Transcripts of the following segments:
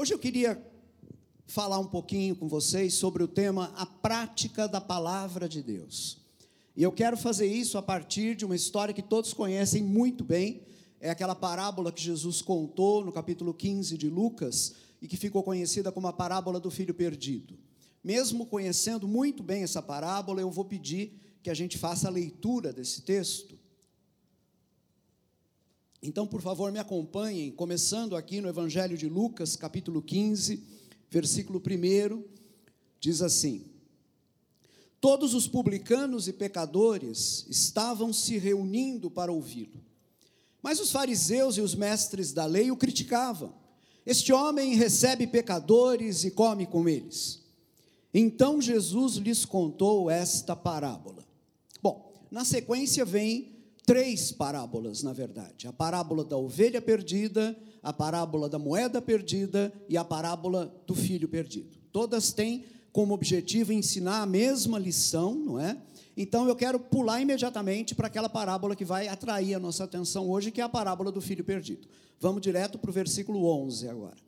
Hoje eu queria falar um pouquinho com vocês sobre o tema a prática da palavra de Deus. E eu quero fazer isso a partir de uma história que todos conhecem muito bem, é aquela parábola que Jesus contou no capítulo 15 de Lucas e que ficou conhecida como a parábola do filho perdido. Mesmo conhecendo muito bem essa parábola, eu vou pedir que a gente faça a leitura desse texto então, por favor, me acompanhem, começando aqui no Evangelho de Lucas, capítulo 15, versículo 1, diz assim: Todos os publicanos e pecadores estavam se reunindo para ouvi-lo. Mas os fariseus e os mestres da lei o criticavam. Este homem recebe pecadores e come com eles. Então Jesus lhes contou esta parábola. Bom, na sequência vem três parábolas, na verdade: a parábola da ovelha perdida, a parábola da moeda perdida e a parábola do filho perdido. Todas têm como objetivo ensinar a mesma lição, não é? Então eu quero pular imediatamente para aquela parábola que vai atrair a nossa atenção hoje, que é a parábola do filho perdido. Vamos direto para o versículo 11 agora.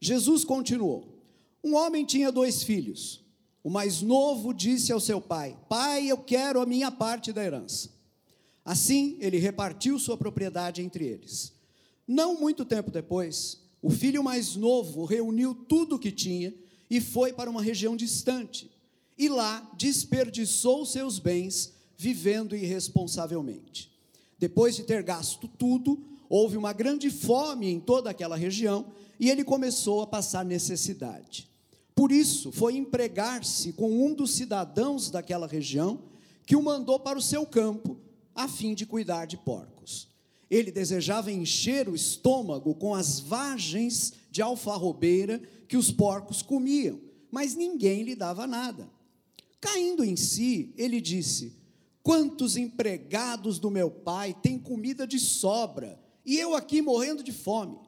Jesus continuou: Um homem tinha dois filhos. O mais novo disse ao seu pai: Pai, eu quero a minha parte da herança. Assim, ele repartiu sua propriedade entre eles. Não muito tempo depois, o filho mais novo reuniu tudo o que tinha e foi para uma região distante. E lá desperdiçou seus bens vivendo irresponsavelmente. Depois de ter gasto tudo, houve uma grande fome em toda aquela região e ele começou a passar necessidade. Por isso, foi empregar-se com um dos cidadãos daquela região, que o mandou para o seu campo a fim de cuidar de porcos. Ele desejava encher o estômago com as vagens de alfarrobeira que os porcos comiam, mas ninguém lhe dava nada. Caindo em si, ele disse: Quantos empregados do meu pai têm comida de sobra, e eu aqui morrendo de fome?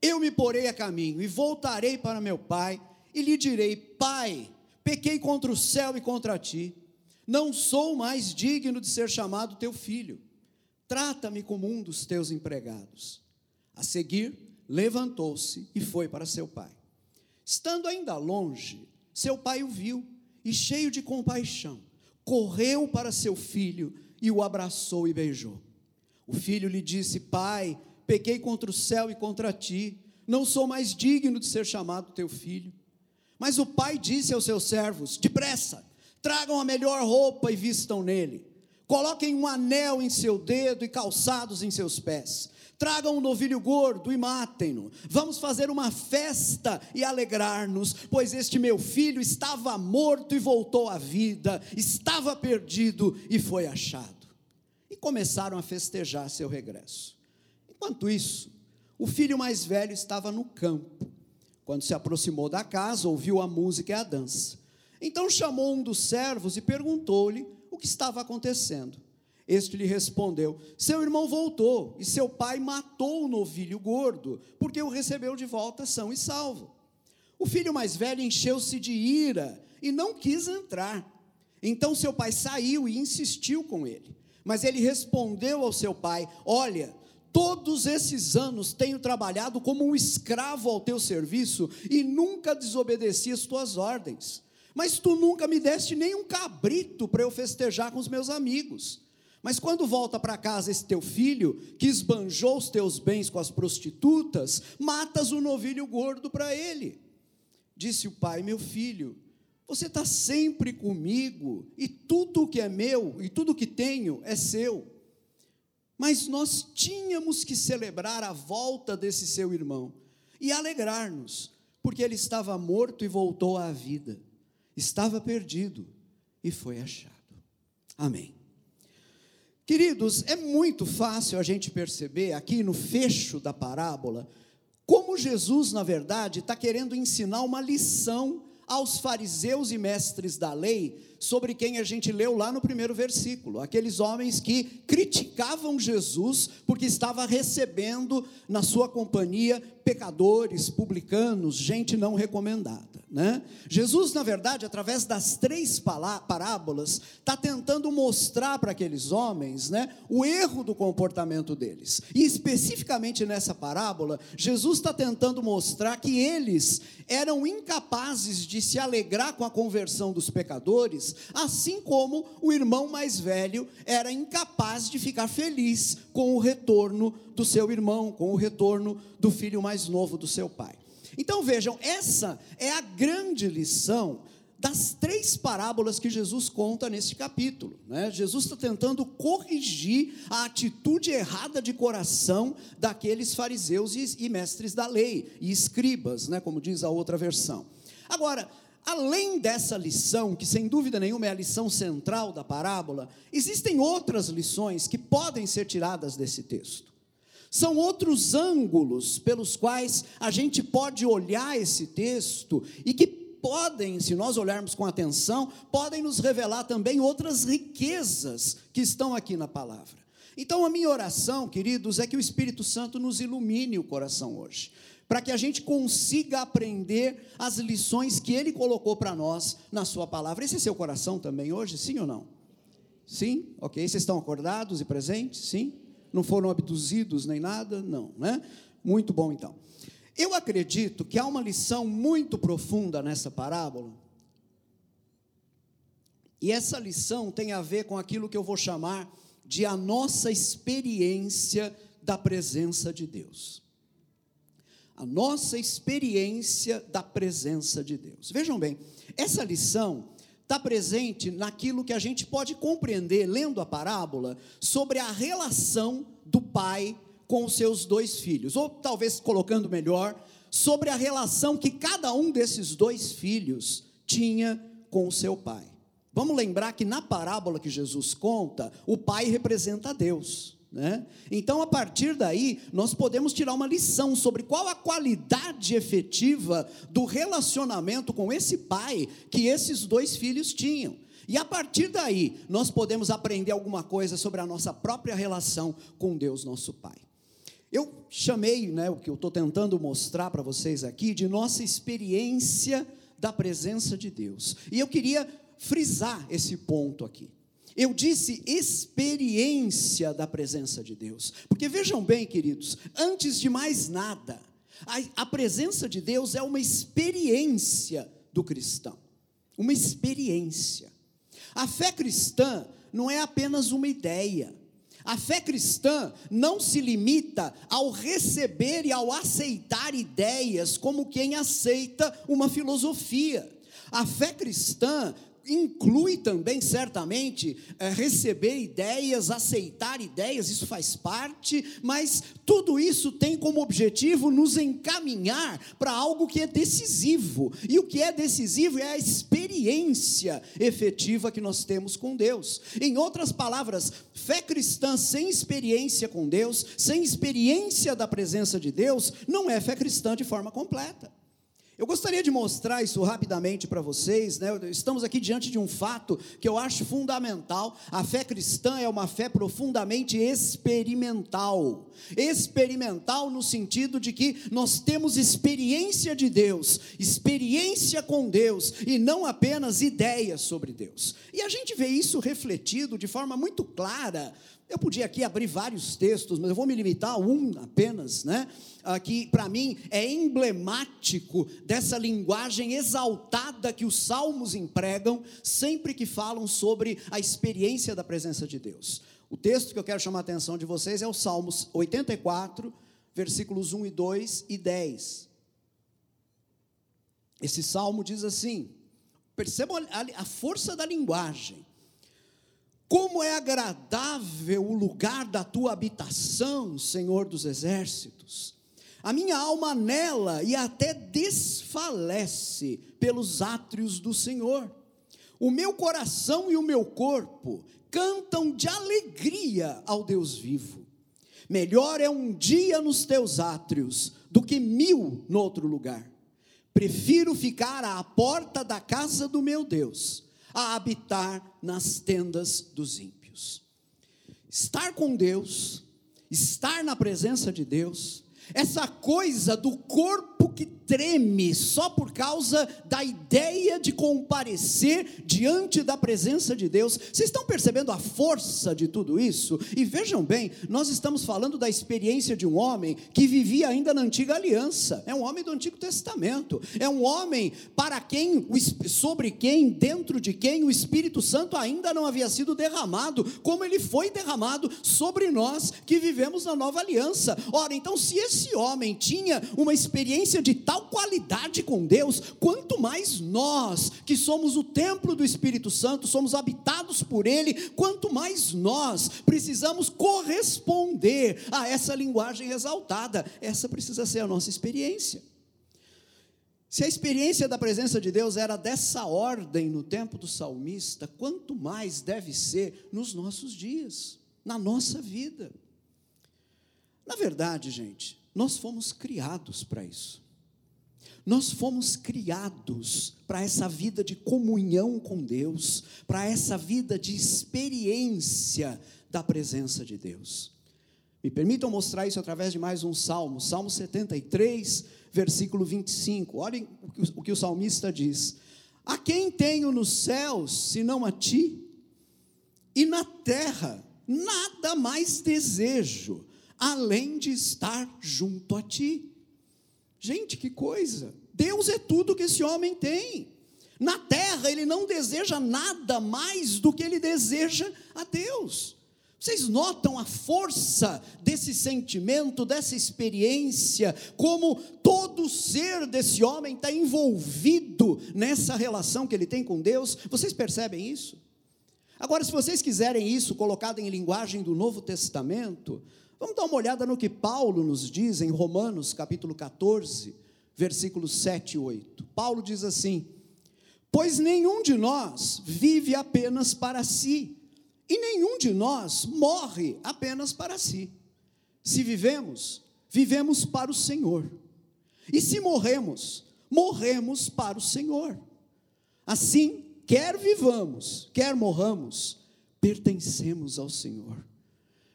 Eu me porei a caminho e voltarei para meu pai, e lhe direi: Pai, pequei contra o céu e contra ti não sou mais digno de ser chamado teu filho. Trata-me como um dos teus empregados. A seguir, levantou-se e foi para seu pai. Estando ainda longe, seu pai o viu e, cheio de compaixão, correu para seu filho e o abraçou e beijou. O filho lhe disse: Pai, pequei contra o céu e contra ti, não sou mais digno de ser chamado teu filho. Mas o pai disse aos seus servos: Depressa, Tragam a melhor roupa e vistam nele. Coloquem um anel em seu dedo e calçados em seus pés. Tragam um novilho gordo e matem-no. Vamos fazer uma festa e alegrar-nos, pois este meu filho estava morto e voltou à vida, estava perdido e foi achado. E começaram a festejar seu regresso. Enquanto isso, o filho mais velho estava no campo. Quando se aproximou da casa, ouviu a música e a dança. Então chamou um dos servos e perguntou-lhe o que estava acontecendo. Este lhe respondeu: Seu irmão voltou e seu pai matou o novilho gordo, porque o recebeu de volta são e salvo. O filho mais velho encheu-se de ira e não quis entrar. Então seu pai saiu e insistiu com ele. Mas ele respondeu ao seu pai: Olha, todos esses anos tenho trabalhado como um escravo ao teu serviço e nunca desobedeci as tuas ordens. Mas tu nunca me deste nem um cabrito para eu festejar com os meus amigos. Mas quando volta para casa esse teu filho, que esbanjou os teus bens com as prostitutas, matas o novilho gordo para ele. Disse o pai: Meu filho, você está sempre comigo, e tudo o que é meu, e tudo o que tenho é seu. Mas nós tínhamos que celebrar a volta desse seu irmão e alegrar-nos, porque ele estava morto e voltou à vida estava perdido e foi achado. Amém. Queridos, é muito fácil a gente perceber aqui no fecho da parábola como Jesus, na verdade, está querendo ensinar uma lição aos fariseus e mestres da lei sobre quem a gente leu lá no primeiro versículo, aqueles homens que criticavam Jesus porque estava recebendo na sua companhia pecadores, publicanos, gente não recomendada. Né? Jesus, na verdade, através das três parábolas, está tentando mostrar para aqueles homens né, o erro do comportamento deles. E especificamente nessa parábola, Jesus está tentando mostrar que eles eram incapazes de se alegrar com a conversão dos pecadores, assim como o irmão mais velho era incapaz de ficar feliz com o retorno do seu irmão, com o retorno do filho mais novo do seu pai. Então vejam, essa é a grande lição das três parábolas que Jesus conta nesse capítulo. Né? Jesus está tentando corrigir a atitude errada de coração daqueles fariseus e, e mestres da lei, e escribas, né? como diz a outra versão. Agora, além dessa lição, que sem dúvida nenhuma é a lição central da parábola, existem outras lições que podem ser tiradas desse texto. São outros ângulos pelos quais a gente pode olhar esse texto e que podem, se nós olharmos com atenção, podem nos revelar também outras riquezas que estão aqui na palavra. Então, a minha oração, queridos, é que o Espírito Santo nos ilumine o coração hoje, para que a gente consiga aprender as lições que ele colocou para nós na sua palavra. Esse é seu coração também hoje, sim ou não? Sim? Ok. Vocês estão acordados e presentes? Sim? Não foram abduzidos nem nada? Não, né? Muito bom então. Eu acredito que há uma lição muito profunda nessa parábola. E essa lição tem a ver com aquilo que eu vou chamar de a nossa experiência da presença de Deus. A nossa experiência da presença de Deus. Vejam bem, essa lição está presente naquilo que a gente pode compreender, lendo a parábola, sobre a relação do pai com os seus dois filhos, ou talvez colocando melhor, sobre a relação que cada um desses dois filhos tinha com o seu pai. Vamos lembrar que na parábola que Jesus conta, o pai representa Deus. Né? Então, a partir daí, nós podemos tirar uma lição sobre qual a qualidade efetiva do relacionamento com esse pai que esses dois filhos tinham. E a partir daí, nós podemos aprender alguma coisa sobre a nossa própria relação com Deus, nosso Pai. Eu chamei, né, o que eu estou tentando mostrar para vocês aqui, de nossa experiência da presença de Deus. E eu queria frisar esse ponto aqui. Eu disse experiência da presença de Deus. Porque vejam bem, queridos, antes de mais nada, a, a presença de Deus é uma experiência do cristão. Uma experiência. A fé cristã não é apenas uma ideia. A fé cristã não se limita ao receber e ao aceitar ideias como quem aceita uma filosofia. A fé cristã inclui também, certamente, é, receber ideias, aceitar ideias, isso faz parte, mas tudo isso tem como objetivo nos encaminhar para algo que é decisivo. E o que é decisivo é a experiência efetiva que nós temos com Deus. Em outras palavras, fé cristã sem experiência com Deus, sem experiência da presença de Deus, não é fé cristã de forma completa. Eu gostaria de mostrar isso rapidamente para vocês. Né? Estamos aqui diante de um fato que eu acho fundamental. A fé cristã é uma fé profundamente experimental. Experimental no sentido de que nós temos experiência de Deus, experiência com Deus, e não apenas ideias sobre Deus. E a gente vê isso refletido de forma muito clara eu podia aqui abrir vários textos, mas eu vou me limitar a um apenas, né? que para mim é emblemático dessa linguagem exaltada que os salmos empregam sempre que falam sobre a experiência da presença de Deus. O texto que eu quero chamar a atenção de vocês é o Salmos 84, versículos 1 e 2 e 10. Esse salmo diz assim: percebam a força da linguagem. Como é agradável o lugar da tua habitação, Senhor dos exércitos. A minha alma nela e até desfalece pelos átrios do Senhor. O meu coração e o meu corpo cantam de alegria ao Deus vivo. Melhor é um dia nos teus átrios do que mil no outro lugar. Prefiro ficar à porta da casa do meu Deus a habitar nas tendas dos ímpios. Estar com Deus, estar na presença de Deus, essa coisa do corpo que treme só por causa da ideia de comparecer diante da presença de Deus. Vocês estão percebendo a força de tudo isso? E vejam bem, nós estamos falando da experiência de um homem que vivia ainda na antiga aliança. É um homem do Antigo Testamento. É um homem para quem sobre quem, dentro de quem o Espírito Santo ainda não havia sido derramado, como ele foi derramado sobre nós que vivemos na nova aliança. Ora, então se esse homem tinha uma experiência de tal qualidade com Deus, quanto mais nós, que somos o templo do Espírito Santo, somos habitados por Ele, quanto mais nós precisamos corresponder a essa linguagem exaltada. Essa precisa ser a nossa experiência. Se a experiência da presença de Deus era dessa ordem no tempo do salmista, quanto mais deve ser nos nossos dias, na nossa vida. Na verdade, gente, nós fomos criados para isso. Nós fomos criados para essa vida de comunhão com Deus, para essa vida de experiência da presença de Deus. Me permitam mostrar isso através de mais um salmo, Salmo 73, versículo 25. Olhem o que o salmista diz: A quem tenho nos céus, senão a ti? E na terra, nada mais desejo, além de estar junto a ti. Gente, que coisa! Deus é tudo que esse homem tem. Na terra, ele não deseja nada mais do que ele deseja a Deus. Vocês notam a força desse sentimento, dessa experiência, como todo ser desse homem está envolvido nessa relação que ele tem com Deus? Vocês percebem isso? Agora, se vocês quiserem isso colocado em linguagem do Novo Testamento, Vamos dar uma olhada no que Paulo nos diz em Romanos capítulo 14, versículos 7 e 8. Paulo diz assim: Pois nenhum de nós vive apenas para si, e nenhum de nós morre apenas para si. Se vivemos, vivemos para o Senhor. E se morremos, morremos para o Senhor. Assim, quer vivamos, quer morramos, pertencemos ao Senhor.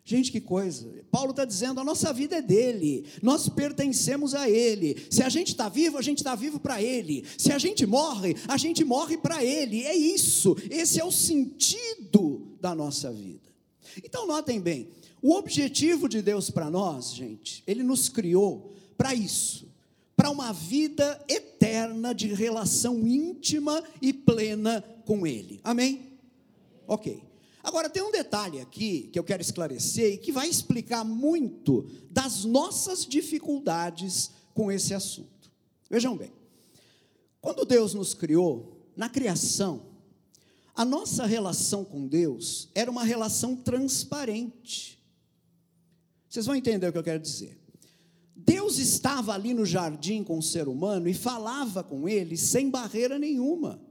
Gente, que coisa. Paulo está dizendo: a nossa vida é dele, nós pertencemos a ele. Se a gente está vivo, a gente está vivo para ele. Se a gente morre, a gente morre para ele. É isso, esse é o sentido da nossa vida. Então, notem bem: o objetivo de Deus para nós, gente, ele nos criou para isso, para uma vida eterna de relação íntima e plena com ele. Amém? Ok. Agora, tem um detalhe aqui que eu quero esclarecer e que vai explicar muito das nossas dificuldades com esse assunto. Vejam bem, quando Deus nos criou, na criação, a nossa relação com Deus era uma relação transparente. Vocês vão entender o que eu quero dizer. Deus estava ali no jardim com o ser humano e falava com ele sem barreira nenhuma.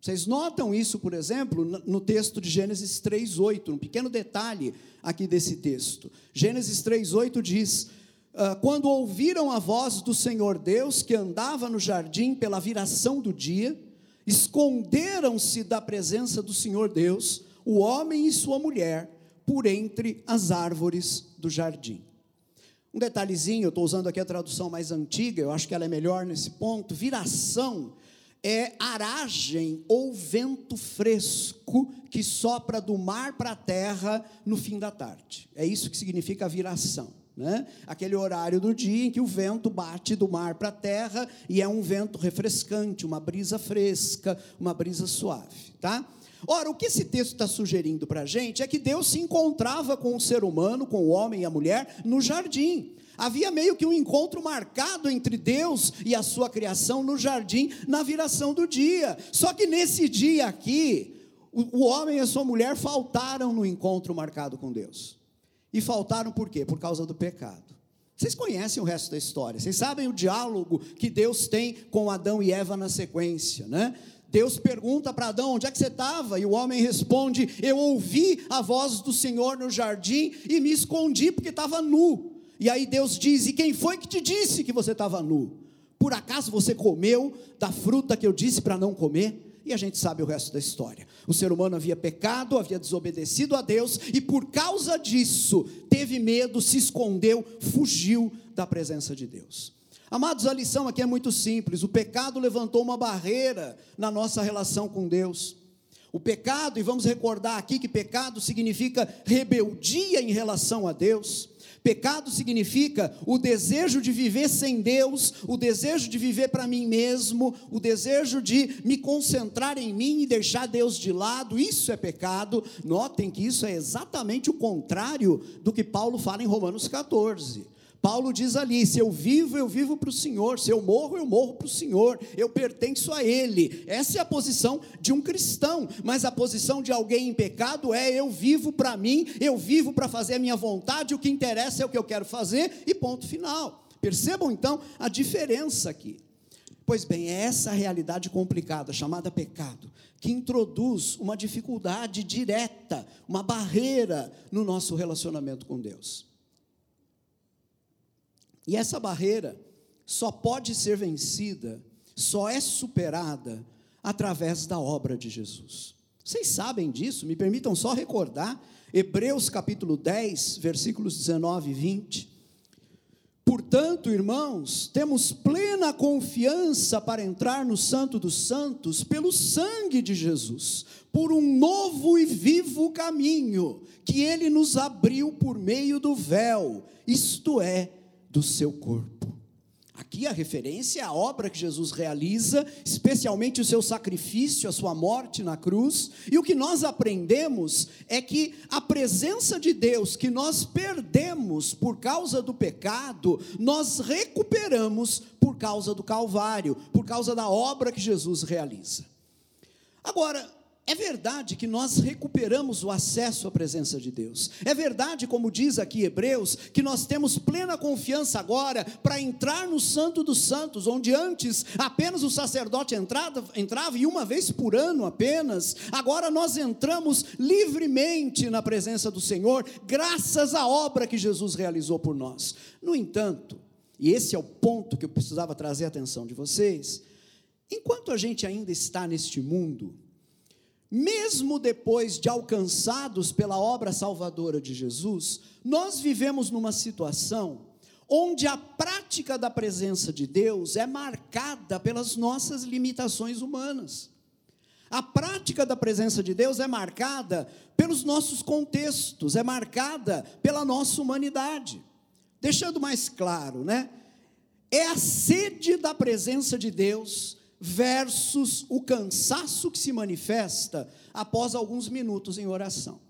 Vocês notam isso, por exemplo, no texto de Gênesis 3:8, um pequeno detalhe aqui desse texto. Gênesis 3:8 diz: ah, Quando ouviram a voz do Senhor Deus que andava no jardim pela viração do dia, esconderam-se da presença do Senhor Deus, o homem e sua mulher, por entre as árvores do jardim. Um detalhezinho, eu estou usando aqui a tradução mais antiga, eu acho que ela é melhor nesse ponto. Viração é aragem ou vento fresco que sopra do mar para a terra no fim da tarde. É isso que significa viração. Né? Aquele horário do dia em que o vento bate do mar para a terra e é um vento refrescante, uma brisa fresca, uma brisa suave. Tá? Ora, o que esse texto está sugerindo para a gente é que Deus se encontrava com o ser humano, com o homem e a mulher, no jardim. Havia meio que um encontro marcado entre Deus e a sua criação no jardim, na viração do dia. Só que nesse dia aqui, o, homem e a sua mulher faltaram no encontro marcado com Deus. E faltaram por quê? Por causa do pecado. Vocês conhecem o resto da história, vocês sabem o diálogo que Deus tem com Adão e Eva na sequência, né? Deus pergunta para Adão: onde é que você estava? E o homem responde: Eu ouvi a voz do Senhor no jardim e me escondi porque estava nu. E aí Deus diz: E quem foi que te disse que você estava nu? Por acaso você comeu da fruta que eu disse para não comer? e a gente sabe o resto da história. O ser humano havia pecado, havia desobedecido a Deus, e por causa disso, teve medo, se escondeu, fugiu da presença de Deus. Amados, a lição aqui é muito simples: o pecado levantou uma barreira na nossa relação com Deus. O pecado, e vamos recordar aqui que pecado significa rebeldia em relação a Deus. Pecado significa o desejo de viver sem Deus, o desejo de viver para mim mesmo, o desejo de me concentrar em mim e deixar Deus de lado. Isso é pecado. Notem que isso é exatamente o contrário do que Paulo fala em Romanos 14. Paulo diz ali: se eu vivo, eu vivo para o Senhor, se eu morro, eu morro para o Senhor, eu pertenço a Ele. Essa é a posição de um cristão, mas a posição de alguém em pecado é: eu vivo para mim, eu vivo para fazer a minha vontade, o que interessa é o que eu quero fazer, e ponto final. Percebam então a diferença aqui. Pois bem, é essa realidade complicada, chamada pecado, que introduz uma dificuldade direta, uma barreira no nosso relacionamento com Deus. E essa barreira só pode ser vencida, só é superada através da obra de Jesus. Vocês sabem disso? Me permitam só recordar Hebreus capítulo 10, versículos 19 e 20. Portanto, irmãos, temos plena confiança para entrar no Santo dos Santos pelo sangue de Jesus, por um novo e vivo caminho que ele nos abriu por meio do véu, isto é, do seu corpo. Aqui a referência é a obra que Jesus realiza, especialmente o seu sacrifício, a sua morte na cruz. E o que nós aprendemos é que a presença de Deus que nós perdemos por causa do pecado, nós recuperamos por causa do Calvário, por causa da obra que Jesus realiza. Agora, é verdade que nós recuperamos o acesso à presença de Deus. É verdade, como diz aqui Hebreus, que nós temos plena confiança agora para entrar no Santo dos Santos, onde antes apenas o sacerdote entrava, entrava e uma vez por ano apenas. Agora nós entramos livremente na presença do Senhor, graças à obra que Jesus realizou por nós. No entanto, e esse é o ponto que eu precisava trazer a atenção de vocês, enquanto a gente ainda está neste mundo, mesmo depois de alcançados pela obra salvadora de Jesus, nós vivemos numa situação onde a prática da presença de Deus é marcada pelas nossas limitações humanas. A prática da presença de Deus é marcada pelos nossos contextos, é marcada pela nossa humanidade. Deixando mais claro, né? É a sede da presença de Deus versus o cansaço que se manifesta após alguns minutos em oração.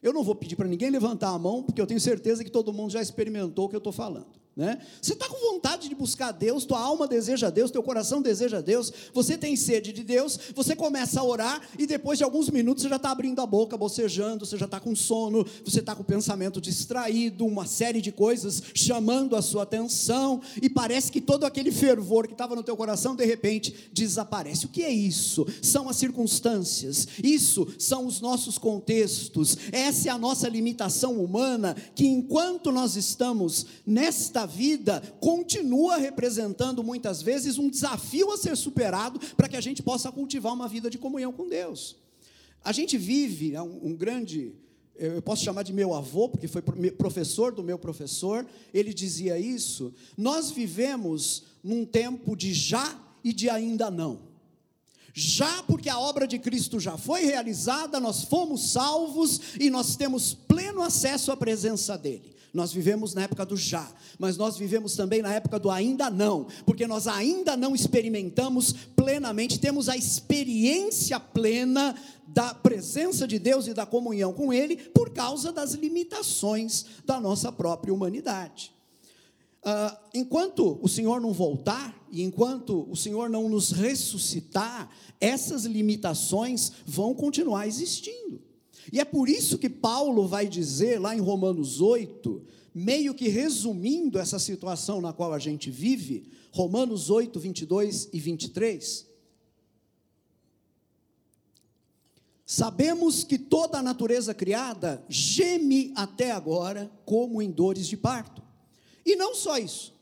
Eu não vou pedir para ninguém levantar a mão, porque eu tenho certeza que todo mundo já experimentou o que eu estou falando. Né? Você está com vontade de buscar Deus, tua alma deseja Deus, teu coração deseja Deus, você tem sede de Deus, você começa a orar e depois de alguns minutos você já está abrindo a boca, bocejando, você já está com sono, você está com o pensamento distraído, uma série de coisas chamando a sua atenção e parece que todo aquele fervor que estava no teu coração de repente desaparece. O que é isso? São as circunstâncias, isso são os nossos contextos, essa é a nossa limitação humana que enquanto nós estamos nesta vida continua representando muitas vezes um desafio a ser superado para que a gente possa cultivar uma vida de comunhão com Deus. A gente vive é um, um grande eu posso chamar de meu avô, porque foi professor do meu professor, ele dizia isso. Nós vivemos num tempo de já e de ainda não. Já porque a obra de Cristo já foi realizada, nós fomos salvos e nós temos pleno acesso à presença dEle. Nós vivemos na época do já, mas nós vivemos também na época do ainda não, porque nós ainda não experimentamos plenamente, temos a experiência plena da presença de Deus e da comunhão com Ele por causa das limitações da nossa própria humanidade. Uh, enquanto o Senhor não voltar, e enquanto o Senhor não nos ressuscitar, essas limitações vão continuar existindo. E é por isso que Paulo vai dizer lá em Romanos 8, meio que resumindo essa situação na qual a gente vive, Romanos 8, 22 e 23. Sabemos que toda a natureza criada geme até agora como em dores de parto. E não só isso,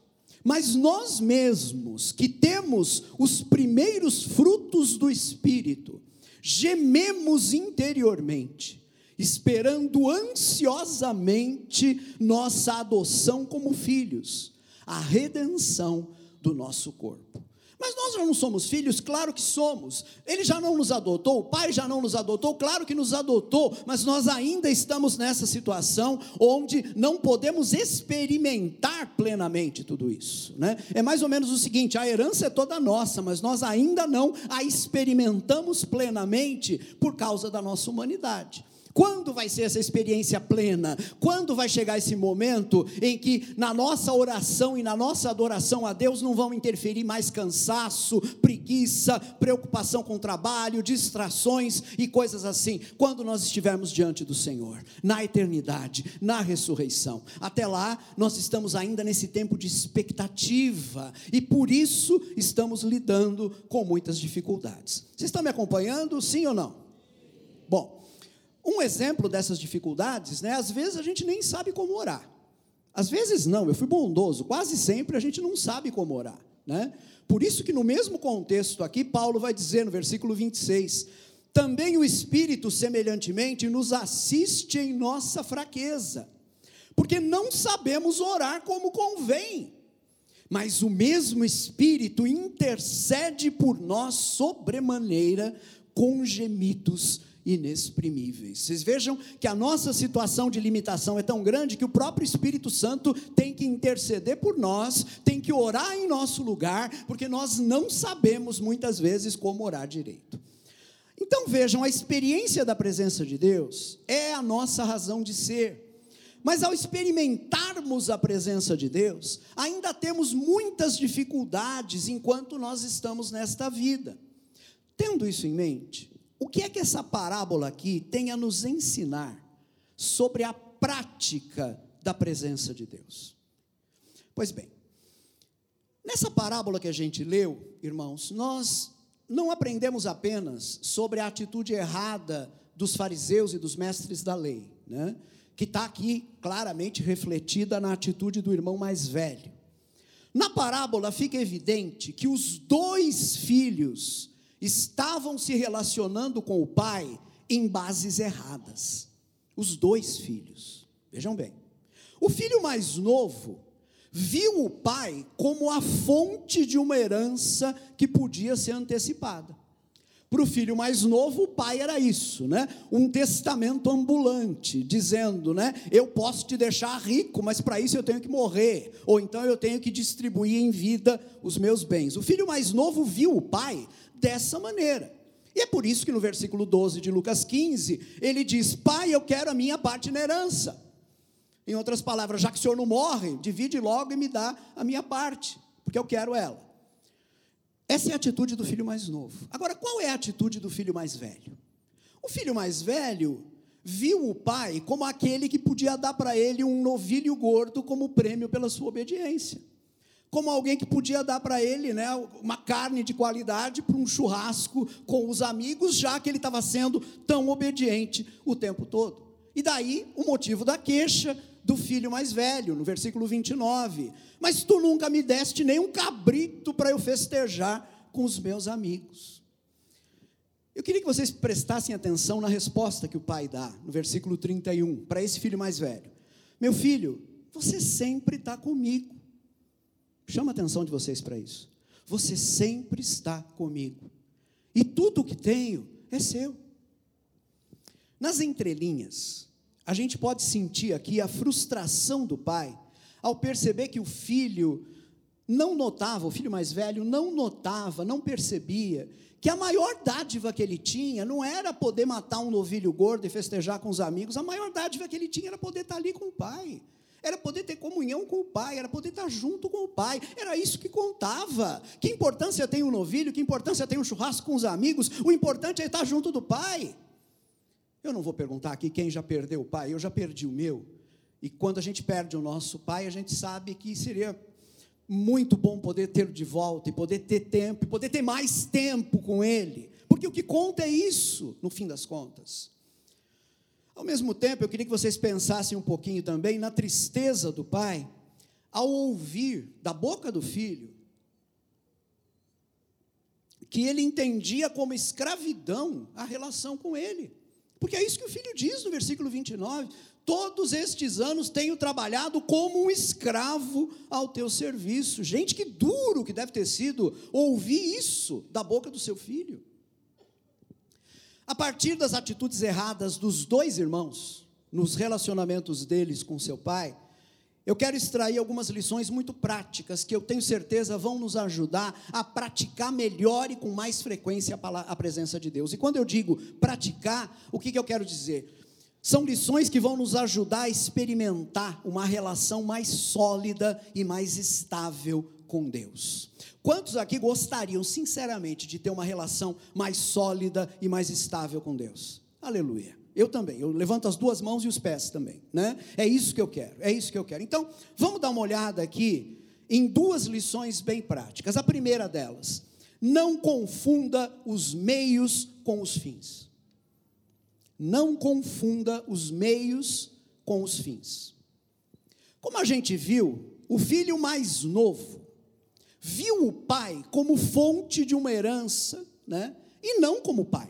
Mas nós mesmos, que temos os primeiros frutos do Espírito, gememos interiormente, esperando ansiosamente nossa adoção como filhos, a redenção do nosso corpo. Mas nós não somos filhos? Claro que somos. Ele já não nos adotou, o pai já não nos adotou, claro que nos adotou, mas nós ainda estamos nessa situação onde não podemos experimentar plenamente tudo isso. Né? É mais ou menos o seguinte: a herança é toda nossa, mas nós ainda não a experimentamos plenamente por causa da nossa humanidade. Quando vai ser essa experiência plena? Quando vai chegar esse momento em que na nossa oração e na nossa adoração a Deus não vão interferir mais cansaço, preguiça, preocupação com o trabalho, distrações e coisas assim? Quando nós estivermos diante do Senhor, na eternidade, na ressurreição. Até lá, nós estamos ainda nesse tempo de expectativa e por isso estamos lidando com muitas dificuldades. Vocês estão me acompanhando, sim ou não? Bom, um exemplo dessas dificuldades, né? Às vezes a gente nem sabe como orar. Às vezes não, eu fui bondoso, quase sempre a gente não sabe como orar, né? Por isso que no mesmo contexto aqui, Paulo vai dizer no versículo 26, também o Espírito semelhantemente nos assiste em nossa fraqueza, porque não sabemos orar como convém, mas o mesmo Espírito intercede por nós sobremaneira com gemidos inexprimíveis. Vocês vejam que a nossa situação de limitação é tão grande que o próprio Espírito Santo tem que interceder por nós, tem que orar em nosso lugar, porque nós não sabemos muitas vezes como orar direito. Então vejam, a experiência da presença de Deus é a nossa razão de ser. Mas ao experimentarmos a presença de Deus, ainda temos muitas dificuldades enquanto nós estamos nesta vida. Tendo isso em mente, o que é que essa parábola aqui tem a nos ensinar sobre a prática da presença de Deus? Pois bem, nessa parábola que a gente leu, irmãos, nós não aprendemos apenas sobre a atitude errada dos fariseus e dos mestres da lei, né? que está aqui claramente refletida na atitude do irmão mais velho. Na parábola fica evidente que os dois filhos estavam se relacionando com o pai em bases erradas. Os dois filhos. Vejam bem. O filho mais novo viu o pai como a fonte de uma herança que podia ser antecipada. Para o filho mais novo, o pai era isso, né? Um testamento ambulante, dizendo, né? Eu posso te deixar rico, mas para isso eu tenho que morrer, ou então eu tenho que distribuir em vida os meus bens. O filho mais novo viu o pai dessa maneira. E é por isso que no versículo 12 de Lucas 15, ele diz: Pai, eu quero a minha parte na herança. Em outras palavras, já que o senhor não morre, divide logo e me dá a minha parte, porque eu quero ela. Essa é a atitude do filho mais novo. Agora, qual é a atitude do filho mais velho? O filho mais velho viu o pai como aquele que podia dar para ele um novilho gordo como prêmio pela sua obediência como alguém que podia dar para ele né, uma carne de qualidade para um churrasco com os amigos, já que ele estava sendo tão obediente o tempo todo. E daí o motivo da queixa do filho mais velho, no versículo 29. Mas tu nunca me deste nem um cabrito para eu festejar com os meus amigos. Eu queria que vocês prestassem atenção na resposta que o pai dá, no versículo 31, para esse filho mais velho: Meu filho, você sempre está comigo Chama a atenção de vocês para isso. Você sempre está comigo. E tudo o que tenho é seu. Nas entrelinhas, a gente pode sentir aqui a frustração do pai ao perceber que o filho não notava, o filho mais velho não notava, não percebia que a maior dádiva que ele tinha não era poder matar um novilho gordo e festejar com os amigos, a maior dádiva que ele tinha era poder estar ali com o pai era poder ter comunhão com o pai, era poder estar junto com o pai, era isso que contava. Que importância tem um novilho, que importância tem um churrasco com os amigos, o importante é estar junto do pai. Eu não vou perguntar aqui quem já perdeu o pai, eu já perdi o meu. E quando a gente perde o nosso pai, a gente sabe que seria muito bom poder ter de volta, e poder ter tempo, e poder ter mais tempo com ele, porque o que conta é isso, no fim das contas. Ao mesmo tempo, eu queria que vocês pensassem um pouquinho também na tristeza do pai, ao ouvir da boca do filho que ele entendia como escravidão a relação com ele. Porque é isso que o filho diz no versículo 29. Todos estes anos tenho trabalhado como um escravo ao teu serviço. Gente, que duro que deve ter sido ouvir isso da boca do seu filho. A partir das atitudes erradas dos dois irmãos, nos relacionamentos deles com seu pai, eu quero extrair algumas lições muito práticas que eu tenho certeza vão nos ajudar a praticar melhor e com mais frequência a, presença de Deus. E quando eu digo praticar, o que, que eu quero dizer? São lições que vão nos ajudar a experimentar uma relação mais sólida e mais estável com Deus. Quantos aqui gostariam, sinceramente, de ter uma relação mais sólida e mais estável com Deus? Aleluia. Eu também, eu levanto as duas mãos e os pés também, né? É isso que eu quero, é isso que eu quero. Então, vamos dar uma olhada aqui em duas lições bem práticas. A primeira delas, não confunda os meios com os fins. Não confunda os meios com os fins. Como a gente viu, o filho mais novo viu o pai como fonte de uma herança, né? E não como pai.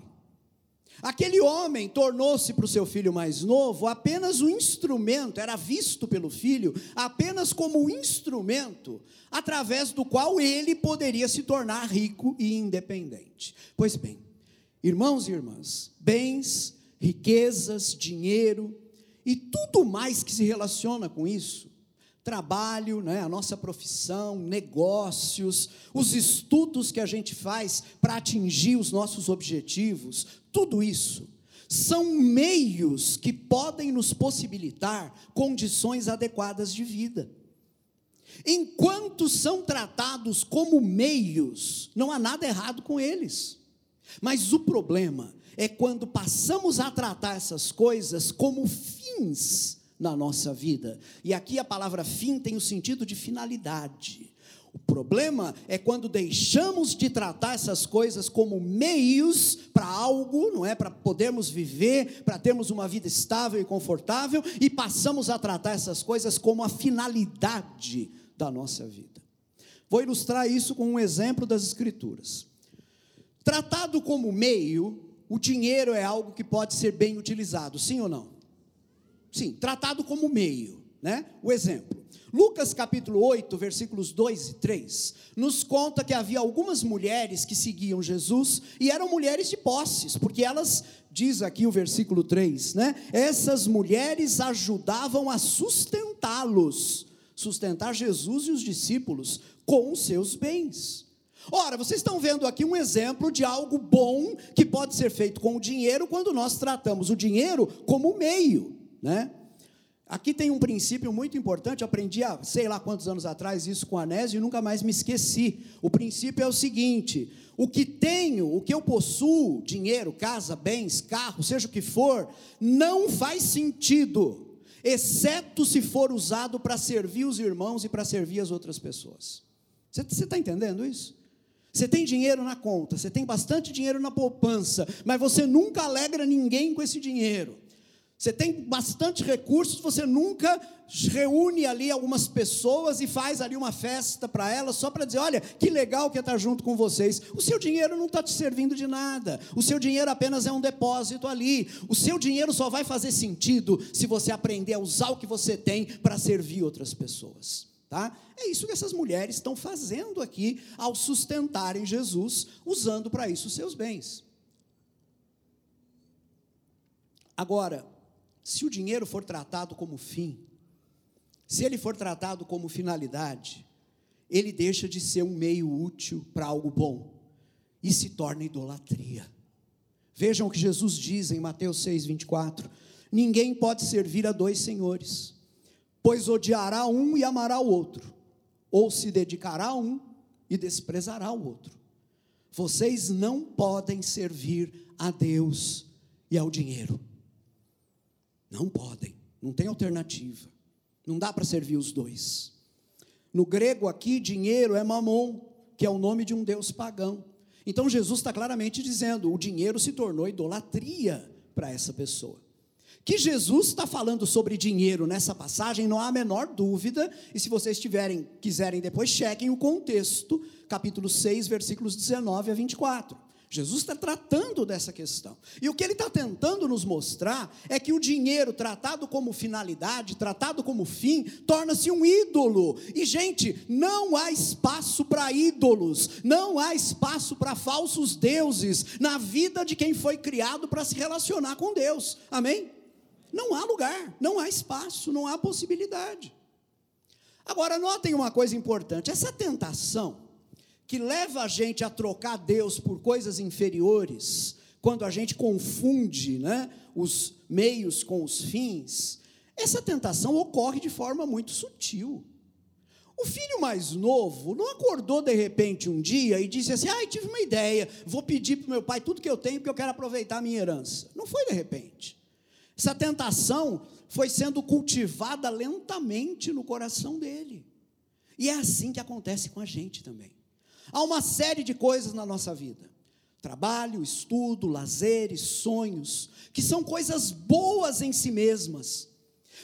Aquele homem tornou-se para o seu filho mais novo apenas um instrumento, era visto pelo filho apenas como um instrumento através do qual ele poderia se tornar rico e independente. Pois bem, irmãos e irmãs, bens, riquezas, dinheiro e tudo mais que se relaciona com isso trabalho, né, a nossa profissão, negócios, os estudos que a gente faz para atingir os nossos objetivos, tudo isso são meios que podem nos possibilitar condições adequadas de vida. Enquanto são tratados como meios, não há nada errado com eles. Mas o problema é quando passamos a tratar essas coisas como fins na nossa vida. E aqui a palavra fim tem o sentido de finalidade. O problema é quando deixamos de tratar essas coisas como meios para algo, não é? Para podermos viver, para termos uma vida estável e confortável, e passamos a tratar essas coisas como a finalidade da nossa vida. Vou ilustrar isso com um exemplo das Escrituras. Tratado como meio, o dinheiro é algo que pode ser bem utilizado, sim ou não? Sim, tratado como meio, né? O exemplo. Lucas capítulo 8, versículos 2 e 3, nos conta que havia algumas mulheres que seguiam Jesus e eram mulheres de posses, porque elas, diz aqui o versículo 3, né? Essas mulheres ajudavam a sustentá-los, sustentar Jesus e os discípulos com os seus bens. Ora, vocês estão vendo aqui um exemplo de algo bom que pode ser feito com o dinheiro quando nós tratamos o dinheiro como meio né? Aqui tem um princípio muito importante, aprendi há sei lá quantos anos atrás isso com a Anésio e nunca mais me esqueci. O princípio é o seguinte: o que tenho, o que eu possuo, dinheiro, casa, bens, carro, seja o que for, não faz sentido, exceto se for usado para servir os irmãos e para servir as outras pessoas. Você está entendendo isso? Você tem dinheiro na conta, você tem bastante dinheiro na poupança, mas você nunca alegra ninguém com esse dinheiro. Você tem bastante recursos, você nunca reúne ali algumas pessoas e faz ali uma festa para elas só para dizer: olha, que legal que é estar junto com vocês. O seu dinheiro não está te servindo de nada, o seu dinheiro apenas é um depósito ali. O seu dinheiro só vai fazer sentido se você aprender a usar o que você tem para servir outras pessoas. Tá? É isso que essas mulheres estão fazendo aqui ao sustentarem Jesus, usando para isso os seus bens. Agora, se o dinheiro for tratado como fim, se ele for tratado como finalidade, ele deixa de ser um meio útil para algo bom e se torna idolatria. Vejam o que Jesus diz em Mateus 6, 24: Ninguém pode servir a dois senhores, pois odiará um e amará o outro, ou se dedicará a um e desprezará o outro. Vocês não podem servir a Deus e ao dinheiro. Não podem, não tem alternativa. Não dá para servir os dois. No grego aqui, dinheiro é mamon, que é o nome de um deus pagão. Então Jesus está claramente dizendo: o dinheiro se tornou idolatria para essa pessoa. Que Jesus está falando sobre dinheiro nessa passagem, não há a menor dúvida, e se vocês tiverem, quiserem depois, chequem o contexto, capítulo 6, versículos 19 a 24. Jesus está tratando dessa questão. E o que ele está tentando nos mostrar é que o dinheiro tratado como finalidade, tratado como fim, torna-se um ídolo. E, gente, não há espaço para ídolos, não há espaço para falsos deuses na vida de quem foi criado para se relacionar com Deus. Amém? Não há lugar, não há espaço, não há possibilidade. Agora, notem uma coisa importante: essa tentação que leva a gente a trocar Deus por coisas inferiores, quando a gente confunde né, os meios com os fins, essa tentação ocorre de forma muito sutil. O filho mais novo não acordou de repente um dia e disse assim: Ah, tive uma ideia, vou pedir para o meu pai tudo que eu tenho porque eu quero aproveitar a minha herança. Não foi de repente. Essa tentação foi sendo cultivada lentamente no coração dele. E é assim que acontece com a gente também. Há uma série de coisas na nossa vida: trabalho, estudo, lazeres, sonhos, que são coisas boas em si mesmas.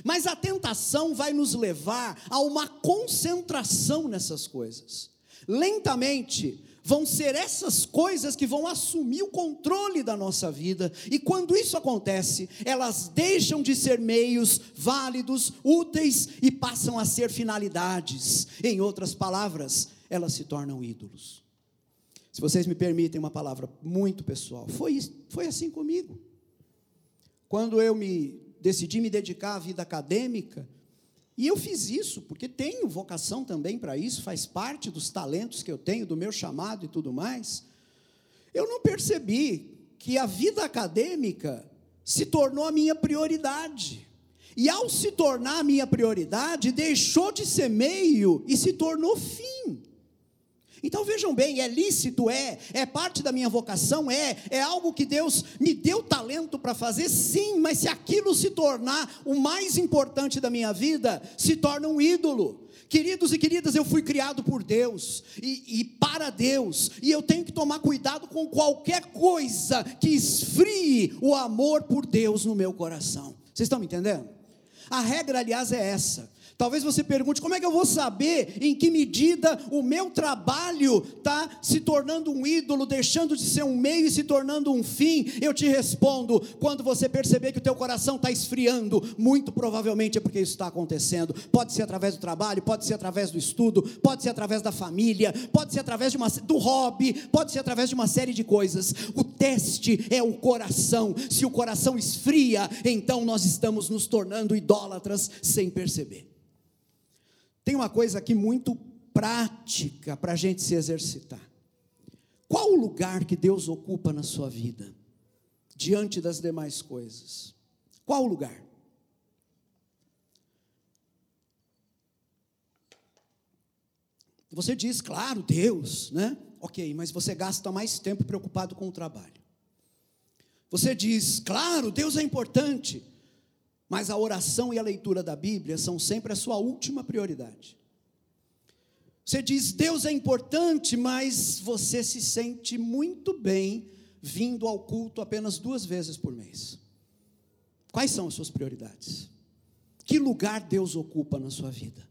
Mas a tentação vai nos levar a uma concentração nessas coisas. Lentamente, vão ser essas coisas que vão assumir o controle da nossa vida, e quando isso acontece, elas deixam de ser meios válidos, úteis e passam a ser finalidades. Em outras palavras, elas se tornam ídolos. Se vocês me permitem uma palavra muito pessoal, foi, foi assim comigo. Quando eu me decidi me dedicar à vida acadêmica, e eu fiz isso, porque tenho vocação também para isso, faz parte dos talentos que eu tenho, do meu chamado e tudo mais. Eu não percebi que a vida acadêmica se tornou a minha prioridade. E ao se tornar a minha prioridade, deixou de ser meio e se tornou fim. Então vejam bem, é lícito, é, é parte da minha vocação, é, é algo que Deus me deu talento para fazer, sim, mas se aquilo se tornar o mais importante da minha vida, se torna um ídolo. Queridos e queridas, eu fui criado por Deus e, e, para Deus, e eu tenho que tomar cuidado com qualquer coisa que esfrie o amor por Deus no meu coração. Vocês estão me entendendo? A regra, aliás, é essa. Talvez você pergunte: como é que eu vou saber em que medida o meu trabalho está se tornando um ídolo, deixando de ser um meio e se tornando um fim? Eu te respondo: quando você perceber que o teu coração está esfriando, muito provavelmente é porque isso está acontecendo. Pode ser através do trabalho, pode ser através do estudo, pode ser através da família, pode ser através de uma, do hobby, pode ser através de uma série de coisas. O teste é o coração. Se o coração esfria, então nós estamos nos tornando idólatras sem perceber. Tem uma coisa aqui muito prática para a gente se exercitar. Qual o lugar que Deus ocupa na sua vida, diante das demais coisas? Qual o lugar? Você diz, claro, Deus, né? Ok, mas você gasta mais tempo preocupado com o trabalho. Você diz, claro, Deus é importante, mas a oração e a leitura da Bíblia são sempre a sua última prioridade. Você diz, Deus é importante, mas você se sente muito bem vindo ao culto apenas duas vezes por mês. Quais são as suas prioridades? Que lugar Deus ocupa na sua vida?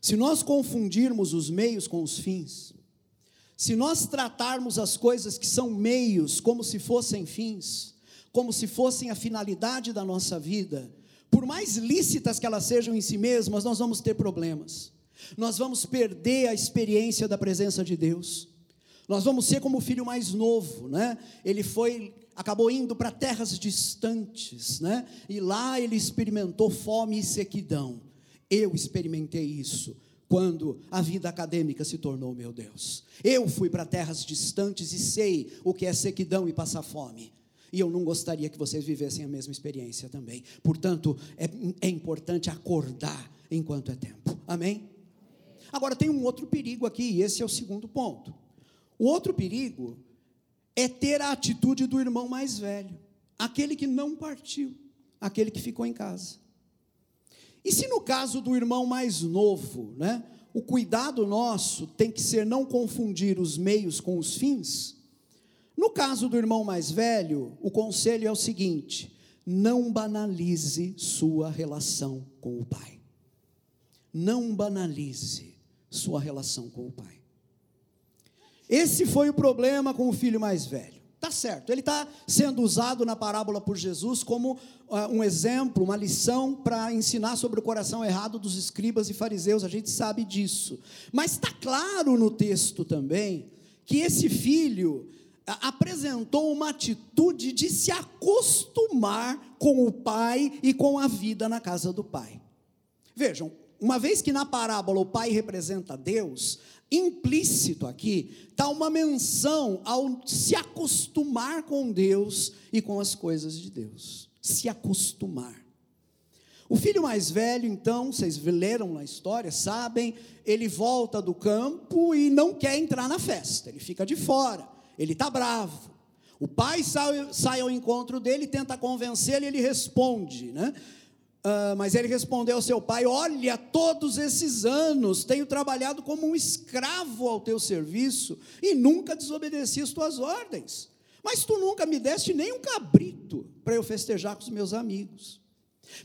Se nós confundirmos os meios com os fins, se nós tratarmos as coisas que são meios como se fossem fins, como se fossem a finalidade da nossa vida, por mais lícitas que elas sejam em si mesmas, nós vamos ter problemas. Nós vamos perder a experiência da presença de Deus. Nós vamos ser como o filho mais novo, né? Ele foi acabou indo para terras distantes, né? E lá ele experimentou fome e sequidão. Eu experimentei isso quando a vida acadêmica se tornou meu Deus. Eu fui para terras distantes e sei o que é sequidão e passar fome. E eu não gostaria que vocês vivessem a mesma experiência também. Portanto, é, é importante acordar enquanto é tempo. Amém? Agora, tem um outro perigo aqui, e esse é o segundo ponto. O outro perigo é ter a atitude do irmão mais velho, aquele que não partiu, aquele que ficou em casa. E se no caso do irmão mais novo, né, o cuidado nosso tem que ser não confundir os meios com os fins, No caso do irmão mais velho, o conselho é o seguinte: não banalize sua relação com o pai. Não banalize sua relação com o pai. Esse foi o problema com o filho mais velho. Tá certo, ele está sendo usado na parábola por Jesus como uh, um exemplo, uma lição para ensinar sobre o coração errado dos escribas e fariseus, a gente sabe disso. Mas está claro no texto também que esse filho apresentou uma atitude de se acostumar com o pai e com a vida na casa do pai. Vejam, uma vez que na parábola o pai representa Deus, implícito aqui está uma menção ao se acostumar com Deus e com as coisas de Deus. Se acostumar. O filho mais velho, então, vocês leram na história, sabem, ele volta do campo e não quer entrar na festa, ele fica de fora, ele está bravo. O pai sai, sai ao encontro dele, tenta convencê-lo e ele responde, né? Uh, mas ele respondeu ao seu pai: Olha, todos esses anos tenho trabalhado como um escravo ao teu serviço e nunca desobedeci as tuas ordens. Mas tu nunca me deste nem um cabrito para eu festejar com os meus amigos.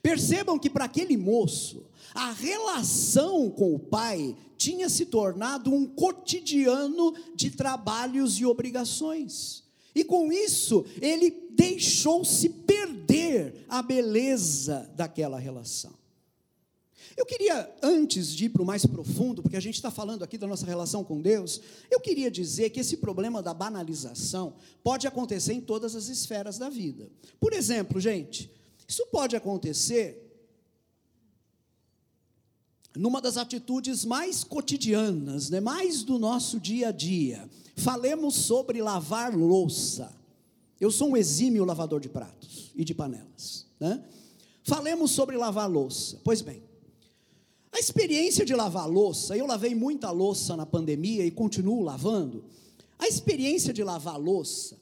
Percebam que para aquele moço, a relação com o pai tinha se tornado um cotidiano de trabalhos e obrigações. E com isso, ele deixou-se perder a beleza daquela relação. Eu queria, antes de ir para o mais profundo, porque a gente está falando aqui da nossa relação com Deus, eu queria dizer que esse problema da banalização pode acontecer em todas as esferas da vida. Por exemplo, gente, isso pode acontecer numa das atitudes mais cotidianas, né, mais do nosso dia a dia. Falemos sobre lavar louça. Eu sou um exímio lavador de pratos e de panelas. Né? Falemos sobre lavar louça. Pois bem, a experiência de lavar louça, eu lavei muita louça na pandemia e continuo lavando. A experiência de lavar louça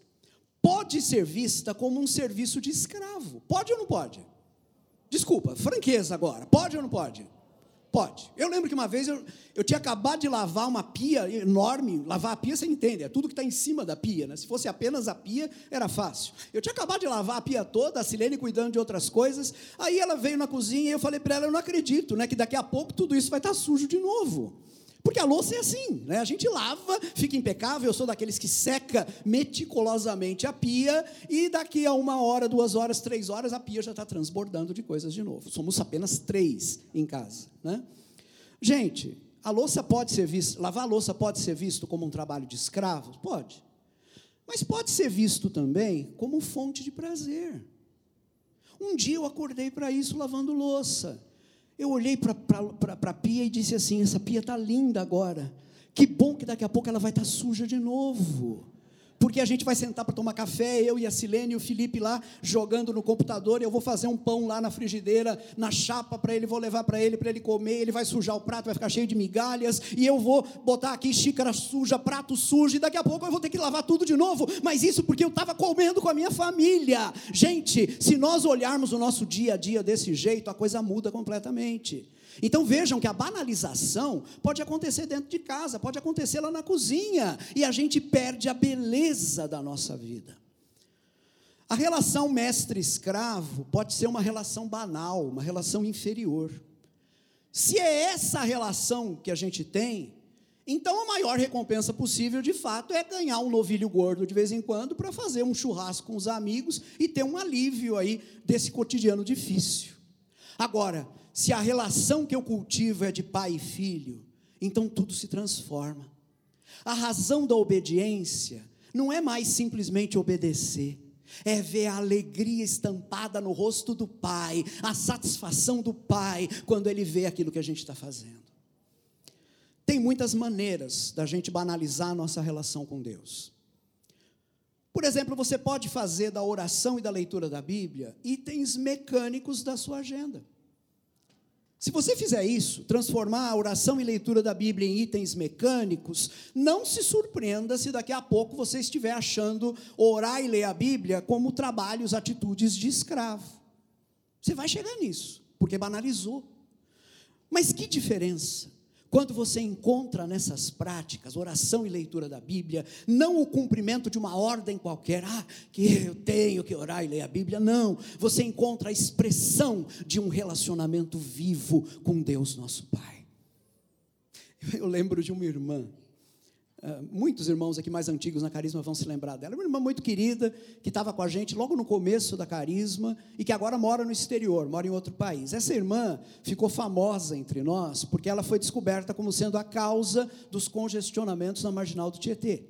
pode ser vista como um serviço de escravo. Pode ou não pode? Desculpa, franqueza agora. Pode ou não pode? Pode. Eu lembro que uma vez eu, eu tinha acabado de lavar uma pia enorme. Lavar a pia, você entende, é tudo que está em cima da pia. Né? Se fosse apenas a pia, era fácil. Eu tinha acabado de lavar a pia toda, a Silene cuidando de outras coisas. Aí ela veio na cozinha e eu falei para ela: eu não acredito, né, que daqui a pouco tudo isso vai estar tá sujo de novo. Porque a louça é assim, né? A gente lava, fica impecável. Eu sou daqueles que seca meticulosamente a pia e daqui a uma hora, duas horas, três horas, a pia já está transbordando de coisas de novo. Somos apenas três em casa, né? Gente, a louça pode ser vista, lavar a louça pode ser visto como um trabalho de escravos? Pode. Mas pode ser visto também como fonte de prazer. Um dia eu acordei para isso lavando louça. Eu olhei para a pia e disse assim: essa pia está linda agora. Que bom que daqui a pouco ela vai estar tá suja de novo porque a gente vai sentar para tomar café, eu e a Silene e o Felipe lá jogando no computador, eu vou fazer um pão lá na frigideira, na chapa para ele, vou levar para ele, para ele comer, ele vai sujar o prato, vai ficar cheio de migalhas, e eu vou botar aqui xícara suja, prato sujo, e daqui a pouco eu vou ter que lavar tudo de novo, mas isso porque eu estava comendo com a minha família. Gente, se nós olharmos o nosso dia a dia desse jeito, a coisa muda completamente. Então vejam que a banalização pode acontecer dentro de casa, pode acontecer lá na cozinha, e a gente perde a beleza da nossa vida. A relação mestre-escravo pode ser uma relação banal, uma relação inferior. Se é essa relação que a gente tem, então a maior recompensa possível, de fato, é ganhar um novilho gordo de vez em quando para fazer um churrasco com os amigos e ter um alívio aí desse cotidiano difícil. Agora, se a relação que eu cultivo é de pai e filho, então tudo se transforma. A razão da obediência não é mais simplesmente obedecer, é ver a alegria estampada no rosto do pai, a satisfação do pai quando ele vê aquilo que a gente está fazendo. Tem muitas maneiras da gente banalizar a nossa relação com Deus. Por exemplo, você pode fazer da oração e da leitura da Bíblia itens mecânicos da sua agenda. Se você fizer isso, transformar a oração e leitura da Bíblia em itens mecânicos, não se surpreenda se daqui a pouco você estiver achando orar e ler a Bíblia como trabalhos, atitudes de escravo. Você vai chegar nisso, porque banalizou. Mas que diferença quando você encontra nessas práticas, oração e leitura da Bíblia, não o cumprimento de uma ordem qualquer, ah, que eu tenho que orar e ler a Bíblia, não. Você encontra a expressão de um relacionamento vivo com Deus, nosso Pai. Eu lembro de uma irmã, Uh, muitos irmãos aqui mais antigos na Carisma vão se lembrar dela. Uma irmã muito querida, que estava com a gente logo no começo da Carisma e que agora mora no exterior, mora em outro país. Essa irmã ficou famosa entre nós porque ela foi descoberta como sendo a causa dos congestionamentos na marginal do Tietê.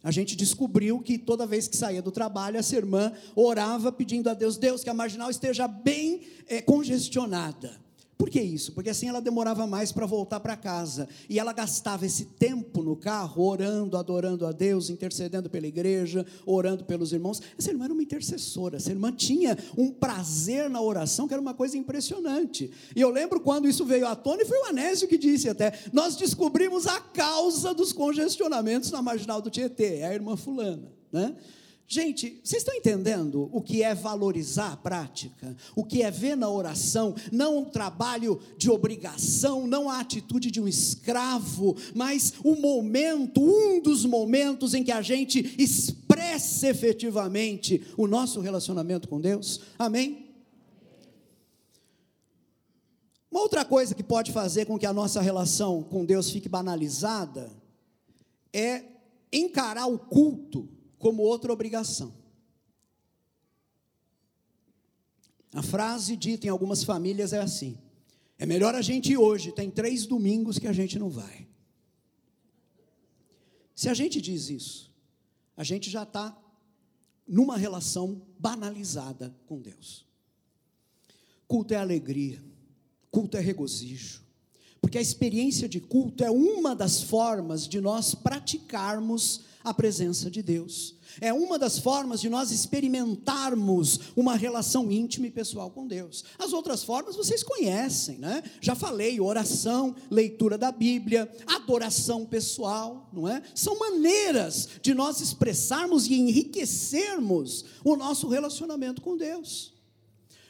A gente descobriu que toda vez que saía do trabalho, essa irmã orava pedindo a Deus, Deus, que a marginal esteja bem é, congestionada. Por que isso? Porque assim ela demorava mais para voltar para casa. E ela gastava esse tempo no carro, orando, adorando a Deus, intercedendo pela igreja, orando pelos irmãos. Essa irmã era uma intercessora. Essa irmã tinha um prazer na oração que era uma coisa impressionante. E eu lembro quando isso veio à tona, e foi o Anésio que disse até: Nós descobrimos a causa dos congestionamentos na marginal do Tietê. É a irmã Fulana. Né? Gente, vocês estão entendendo o que é valorizar a prática? O que é ver na oração, não um trabalho de obrigação, não a atitude de um escravo, mas o momento, um dos momentos em que a gente expressa efetivamente o nosso relacionamento com Deus? Amém? Uma outra coisa que pode fazer com que a nossa relação com Deus fique banalizada é encarar o culto como outra obrigação. A frase dita em algumas famílias é assim: é melhor a gente ir hoje, tem três domingos que a gente não vai. Se a gente diz isso, a gente já está numa relação banalizada com Deus. Culto é alegria, culto é regozijo, porque a experiência de culto é uma das formas de nós praticarmos a presença de Deus. É uma das formas de nós experimentarmos uma relação íntima e pessoal com Deus. As outras formas vocês conhecem, né? Já falei, oração, leitura da Bíblia, adoração pessoal, não é? São maneiras de nós expressarmos e enriquecermos o nosso relacionamento com Deus.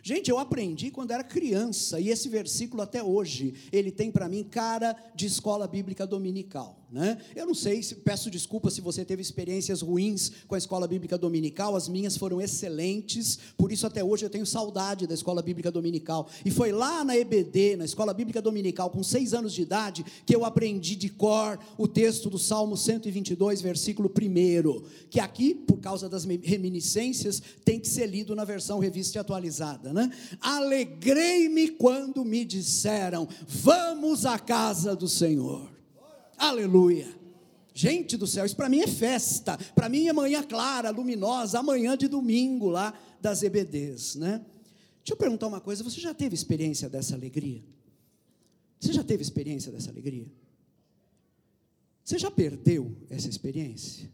Gente, eu aprendi quando era criança, e esse versículo até hoje, ele tem para mim cara de escola bíblica dominical. Né? Eu não sei, peço desculpa se você teve experiências ruins com a escola bíblica dominical, as minhas foram excelentes, por isso até hoje eu tenho saudade da escola bíblica dominical. E foi lá na EBD, na escola bíblica dominical, com seis anos de idade, que eu aprendi de cor o texto do Salmo 122, versículo 1, que aqui, por causa das reminiscências, tem que ser lido na versão revista e atualizada. Né? Alegrei-me quando me disseram: Vamos à casa do Senhor. Aleluia. Gente do céu, isso para mim é festa. Para mim é manhã clara, luminosa, amanhã de domingo lá das EBDs, né? Deixa eu perguntar uma coisa, você já teve experiência dessa alegria? Você já teve experiência dessa alegria? Você já perdeu essa experiência?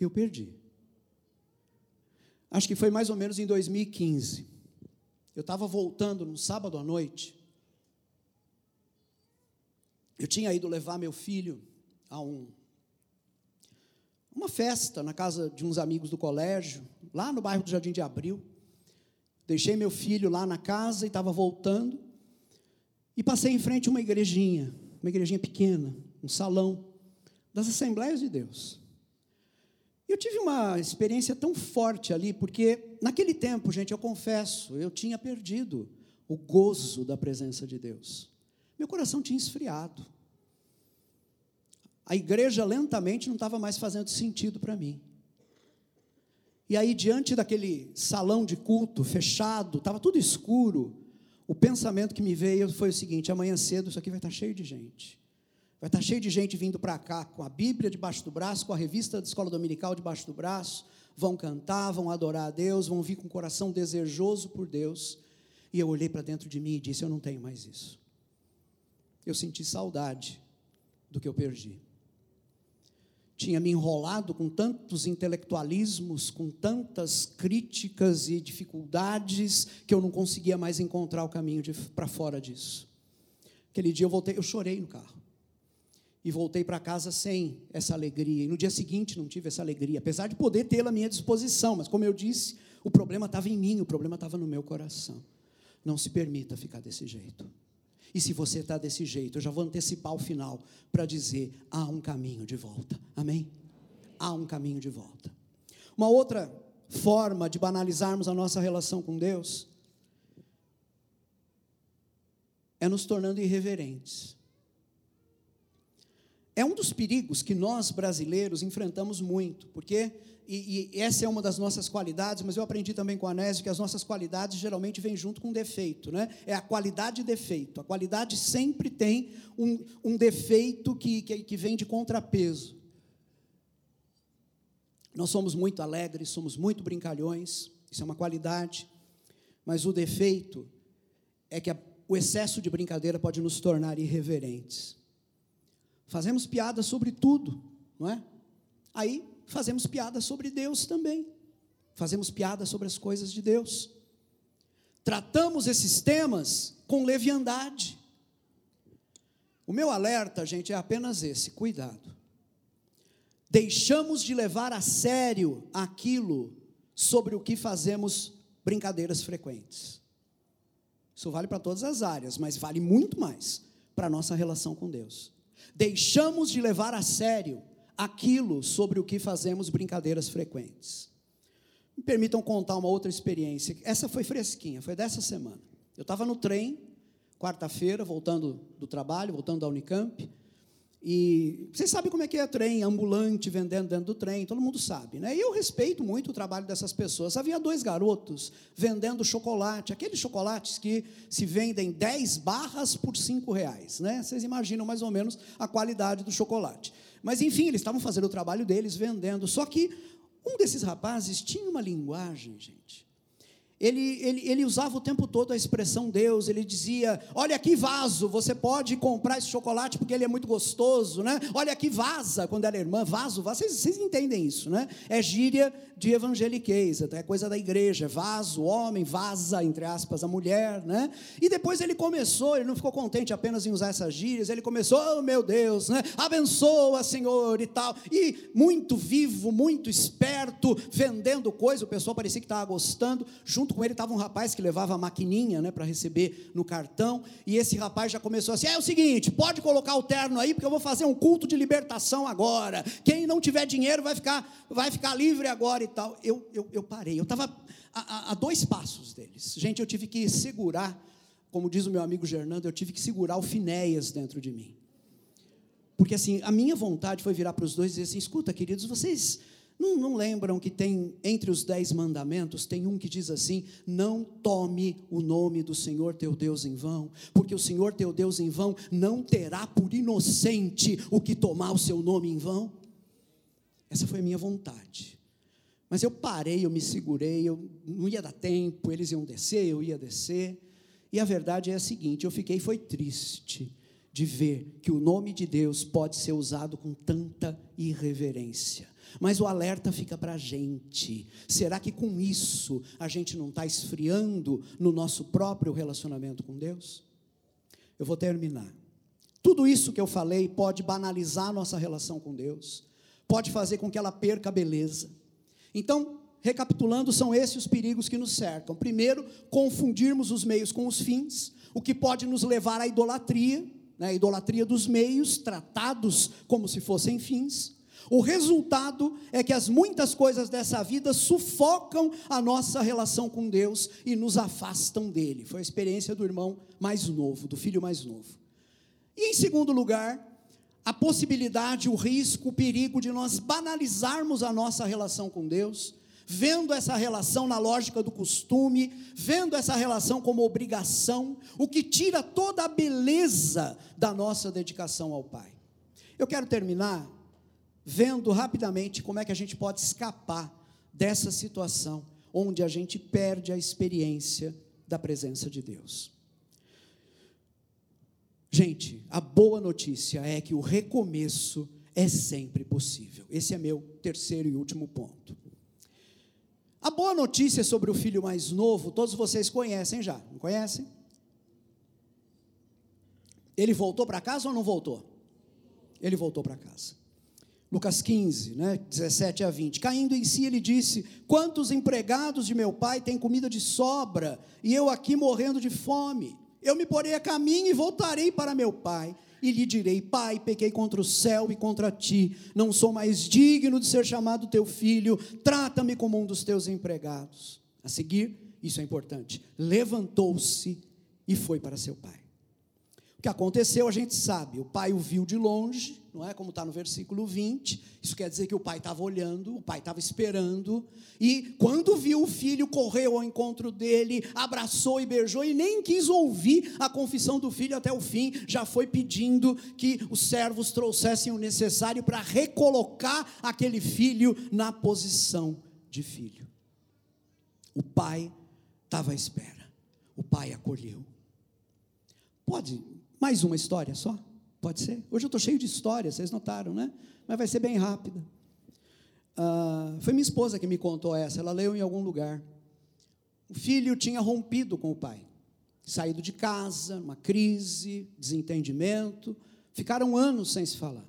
Eu perdi. Acho que foi mais ou menos em 2015. Eu estava voltando num sábado à noite eu tinha ido levar meu filho a um, uma festa na casa de uns amigos do colégio, lá no bairro do Jardim de Abril. Deixei meu filho lá na casa e estava voltando. E passei em frente a uma igrejinha, uma igrejinha pequena, um salão das Assembleias de Deus. Eu tive uma experiência tão forte ali, porque naquele tempo, gente, eu confesso, eu tinha perdido o gozo da presença de Deus. Meu coração tinha esfriado. A igreja lentamente não estava mais fazendo sentido para mim. E aí, diante daquele salão de culto fechado, estava tudo escuro, o pensamento que me veio foi o seguinte: amanhã cedo isso aqui vai estar tá cheio de gente. Vai estar tá cheio de gente vindo para cá com a Bíblia debaixo do braço, com a revista da escola dominical debaixo do braço, vão cantar, vão adorar a Deus, vão vir com o coração desejoso por Deus. E eu olhei para dentro de mim e disse: Eu não tenho mais isso eu senti saudade do que eu perdi. Tinha me enrolado com tantos intelectualismos, com tantas críticas e dificuldades, que eu não conseguia mais encontrar o caminho para fora disso. Aquele dia eu voltei, eu chorei no carro. E voltei para casa sem essa alegria. E no dia seguinte não tive essa alegria, apesar de poder tê-la à minha disposição. Mas, como eu disse, o problema estava em mim, o problema estava no meu coração. Não se permita ficar desse jeito. E se você está desse jeito, eu já vou antecipar o final para dizer: há um caminho de volta. Amém? Há um caminho de volta. Uma outra forma de banalizarmos a nossa relação com Deus é nos tornando irreverentes. É um dos perigos que nós brasileiros enfrentamos muito, porque e, e, essa é uma das nossas qualidades, mas eu aprendi também com a Anésio que as nossas qualidades geralmente vêm junto com defeito, né? É a qualidade e defeito. A qualidade sempre tem um, um defeito que, que, que vem de contrapeso. Nós somos muito alegres, somos muito brincalhões, isso é uma qualidade, mas o defeito é que a, o excesso de brincadeira pode nos tornar irreverentes. Fazemos piada sobre tudo, não é? Aí fazemos piada sobre Deus também. Fazemos piada sobre as coisas de Deus. Tratamos esses temas com leviandade. O meu alerta, gente, é apenas esse: cuidado. Deixamos de levar a sério aquilo sobre o que fazemos brincadeiras frequentes. Isso vale para todas as áreas, mas vale muito mais para a nossa relação com Deus. Deixamos de levar a sério aquilo sobre o que fazemos brincadeiras frequentes. Me permitam contar uma outra experiência. Essa foi fresquinha, foi dessa semana. Eu estava no trem, quarta-feira, voltando do trabalho, voltando da Unicamp, e vocês sabem como é que é trem, ambulante vendendo dentro do trem, todo mundo sabe, né? E eu respeito muito o trabalho dessas pessoas. Havia dois garotos vendendo chocolate, aqueles chocolates que se vendem 10 barras por 5 reais, né? Vocês imaginam mais ou menos a qualidade do chocolate. Mas enfim, eles estavam fazendo o trabalho deles, vendendo. Só que um desses rapazes tinha uma linguagem, gente, ele, ele, ele usava o tempo todo a expressão Deus, ele dizia: Olha aqui, vaso, você pode comprar esse chocolate porque ele é muito gostoso, né? Olha aqui, vaza, quando era irmã, vaso, vaso, vocês, vocês entendem isso, né? É gíria de evangeliquez, é coisa da igreja, é vaso, homem, vaza, entre aspas, a mulher, né? E depois ele começou, ele não ficou contente apenas em usar essas gírias, ele começou, oh meu Deus, né? Abençoa, Senhor, e tal. E muito vivo, muito esperto, vendendo coisa, o pessoal parecia que estava gostando, junto junto com ele estava um rapaz que levava a maquininha né, para receber no cartão, e esse rapaz já começou assim: é o seguinte, pode colocar o terno aí, porque eu vou fazer um culto de libertação agora. Quem não tiver dinheiro vai ficar, vai ficar livre agora e tal. Eu, eu, eu parei, eu estava a, a, a dois passos deles. Gente, eu tive que segurar, como diz o meu amigo Gernando, eu tive que segurar o Finéias dentro de mim. Porque assim, a minha vontade foi virar para os dois e dizer assim: escuta, queridos, vocês não, não, lembram que tem, entre os dez mandamentos, tem um que diz assim: Não tome o nome do Senhor teu Deus em vão, porque o Senhor teu Deus em vão não terá por inocente o que tomar o seu nome em vão? Essa foi a minha vontade. Mas eu parei, eu me segurei, eu não ia dar tempo, eles iam descer, eu ia descer. E a verdade é a seguinte: eu fiquei, foi triste de ver que o nome de Deus pode ser usado com tanta irreverência. Mas o alerta fica para a gente. Será que com isso a gente não está esfriando no nosso próprio relacionamento com Deus? Eu vou terminar. Tudo isso que eu falei pode banalizar nossa relação com Deus, pode fazer com que ela perca a beleza. Então, recapitulando, são esses os perigos que nos cercam. Primeiro, confundirmos os meios com os fins, o que pode nos levar à idolatria, né, idolatria dos meios, tratados como se fossem fins. O resultado é que as muitas coisas dessa vida sufocam a nossa relação com Deus e nos afastam dele. Foi a experiência do irmão mais novo, do filho mais novo. E em segundo lugar, a possibilidade, o risco, o perigo de nós banalizarmos a nossa relação com Deus, vendo essa relação na lógica do costume, vendo essa relação como obrigação, o que tira toda a beleza da nossa dedicação ao Pai. Eu quero terminar vendo rapidamente como é que a gente pode escapar dessa situação onde a gente perde a experiência da presença de Deus. Gente, a boa notícia é que o recomeço é sempre possível. Esse é meu terceiro e último ponto. A boa notícia sobre o filho mais novo, todos vocês conhecem já, não conhecem? Ele voltou para casa ou não voltou? Ele voltou para casa. Lucas 15, né, 17 a 20. Caindo em si, ele disse: Quantos empregados de meu pai têm comida de sobra, e eu aqui morrendo de fome? Eu me porei a caminho e voltarei para meu pai. E lhe direi: Pai, pequei contra o céu e contra ti. Não sou mais digno de ser chamado teu filho. Trata-me como um dos teus empregados. A seguir, isso é importante. Levantou-se e foi para seu pai. O que aconteceu a gente sabe, o pai o viu de longe, não é como está no versículo 20, isso quer dizer que o pai estava olhando, o pai estava esperando, e quando viu o filho, correu ao encontro dele, abraçou e beijou, e nem quis ouvir a confissão do filho até o fim, já foi pedindo que os servos trouxessem o necessário para recolocar aquele filho na posição de filho. O pai estava à espera, o pai acolheu. Pode mais uma história só? Pode ser? Hoje eu estou cheio de histórias, vocês notaram, né? Mas vai ser bem rápida. Uh, foi minha esposa que me contou essa, ela leu em algum lugar. O filho tinha rompido com o pai, saído de casa, uma crise, desentendimento, ficaram anos sem se falar.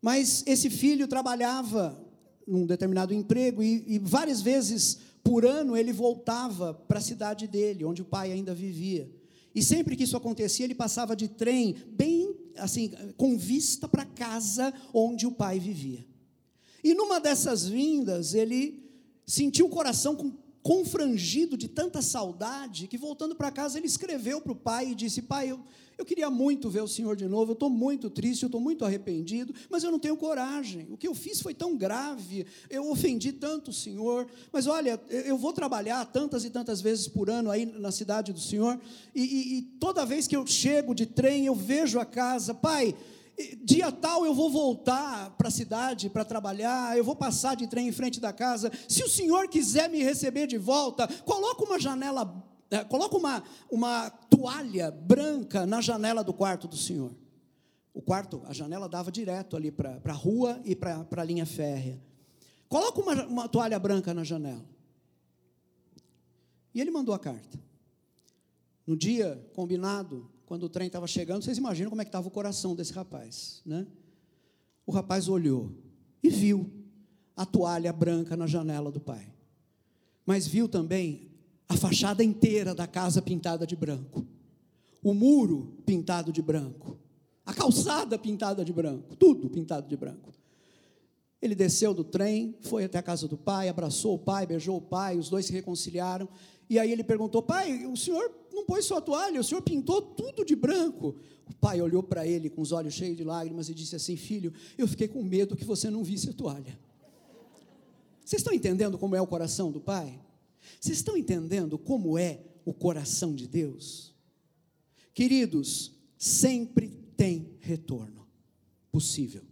Mas esse filho trabalhava num determinado emprego e, e várias vezes por ano ele voltava para a cidade dele, onde o pai ainda vivia. E sempre que isso acontecia, ele passava de trem, bem assim, com vista para a casa onde o pai vivia. E numa dessas vindas, ele sentiu o coração confrangido de tanta saudade, que voltando para casa, ele escreveu para o pai e disse: Pai, eu, eu queria muito ver o Senhor de novo, eu estou muito triste, eu estou muito arrependido, mas eu não tenho coragem. O que eu fiz foi tão grave, eu ofendi tanto o Senhor, mas olha, eu vou trabalhar tantas e tantas vezes por ano aí na cidade do Senhor, e, e, e toda vez que eu chego de trem, eu vejo a casa, pai, dia tal eu vou voltar para a cidade para trabalhar, eu vou passar de trem em frente da casa. Se o senhor quiser me receber de volta, coloca uma janela é, coloca uma, uma toalha branca na janela do quarto do senhor. O quarto, a janela dava direto ali para a rua e para a linha férrea. Coloca uma, uma toalha branca na janela. E ele mandou a carta. No dia combinado, quando o trem estava chegando, vocês imaginam como é que estava o coração desse rapaz, né? O rapaz olhou e viu a toalha branca na janela do pai. Mas viu também a fachada inteira da casa pintada de branco, o muro pintado de branco, a calçada pintada de branco, tudo pintado de branco. Ele desceu do trem, foi até a casa do pai, abraçou o pai, beijou o pai, os dois se reconciliaram. E aí ele perguntou: Pai, o senhor não pôs sua toalha, o senhor pintou tudo de branco. O pai olhou para ele com os olhos cheios de lágrimas e disse assim: Filho, eu fiquei com medo que você não visse a toalha. Vocês estão entendendo como é o coração do pai? Vocês estão entendendo como é o coração de Deus? Queridos, sempre tem retorno possível.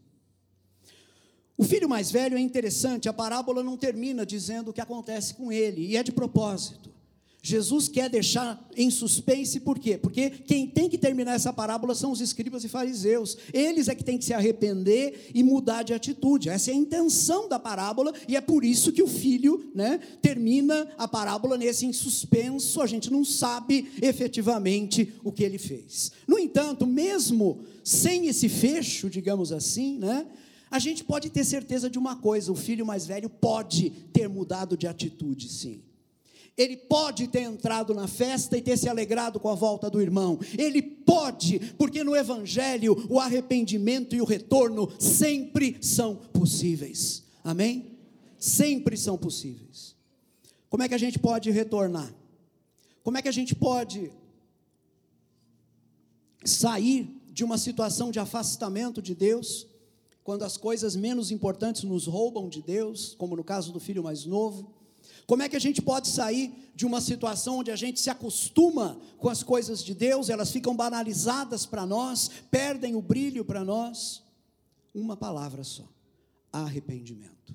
O filho mais velho é interessante, a parábola não termina dizendo o que acontece com ele, e é de propósito. Jesus quer deixar em suspense, por quê? Porque quem tem que terminar essa parábola são os escribas e fariseus. Eles é que têm que se arrepender e mudar de atitude. Essa é a intenção da parábola e é por isso que o filho né, termina a parábola nesse em suspenso. A gente não sabe efetivamente o que ele fez. No entanto, mesmo sem esse fecho, digamos assim, né, a gente pode ter certeza de uma coisa: o filho mais velho pode ter mudado de atitude, sim. Ele pode ter entrado na festa e ter se alegrado com a volta do irmão. Ele pode, porque no Evangelho o arrependimento e o retorno sempre são possíveis. Amém? Sempre são possíveis. Como é que a gente pode retornar? Como é que a gente pode sair de uma situação de afastamento de Deus, quando as coisas menos importantes nos roubam de Deus, como no caso do filho mais novo? Como é que a gente pode sair de uma situação onde a gente se acostuma com as coisas de Deus, elas ficam banalizadas para nós, perdem o brilho para nós? Uma palavra só: arrependimento.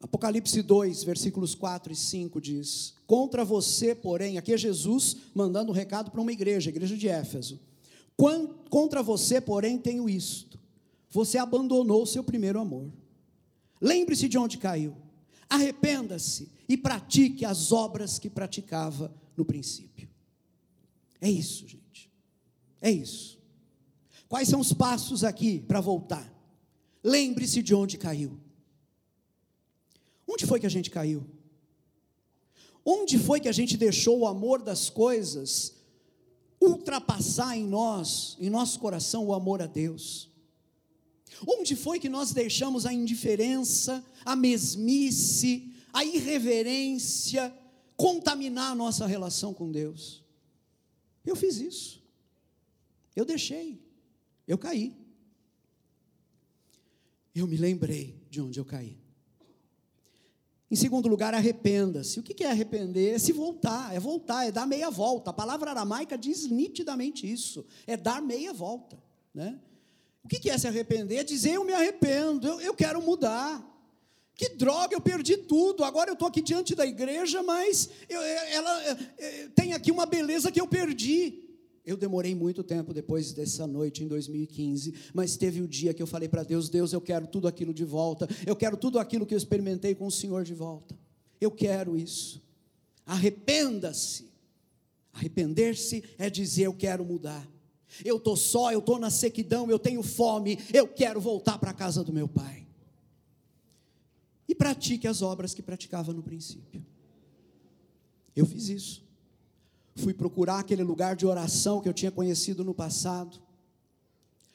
Apocalipse 2, versículos 4 e 5 diz: Contra você, porém, aqui é Jesus mandando um recado para uma igreja, a igreja de Éfeso. Contra você, porém, tenho isto: você abandonou o seu primeiro amor. Lembre-se de onde caiu arrependa-se e pratique as obras que praticava no princípio. É isso, gente. É isso. Quais são os passos aqui para voltar? Lembre-se de onde caiu. Onde foi que a gente caiu? Onde foi que a gente deixou o amor das coisas ultrapassar em nós, em nosso coração, o amor a Deus? Onde foi que nós deixamos a indiferença, a mesmice, a irreverência contaminar a nossa relação com Deus? Eu fiz isso. Eu deixei. Eu caí. Eu me lembrei de onde eu caí. Em segundo lugar, arrependa-se. O que é arrepender? É se voltar, é voltar, é dar meia volta. A palavra aramaica diz nitidamente isso: é dar meia volta. Né? O que é se arrepender? É dizer eu me arrependo, eu, eu quero mudar. Que droga, eu perdi tudo. Agora eu estou aqui diante da igreja, mas eu, ela é, tem aqui uma beleza que eu perdi. Eu demorei muito tempo depois dessa noite em 2015, mas teve o dia que eu falei para Deus: Deus, eu quero tudo aquilo de volta, eu quero tudo aquilo que eu experimentei com o Senhor de volta. Eu quero isso. Arrependa-se. Arrepender-se é dizer: Eu quero mudar. Eu estou só, eu estou na sequidão, eu tenho fome, eu quero voltar para a casa do meu pai. E pratique as obras que praticava no princípio. Eu fiz isso fui procurar aquele lugar de oração que eu tinha conhecido no passado,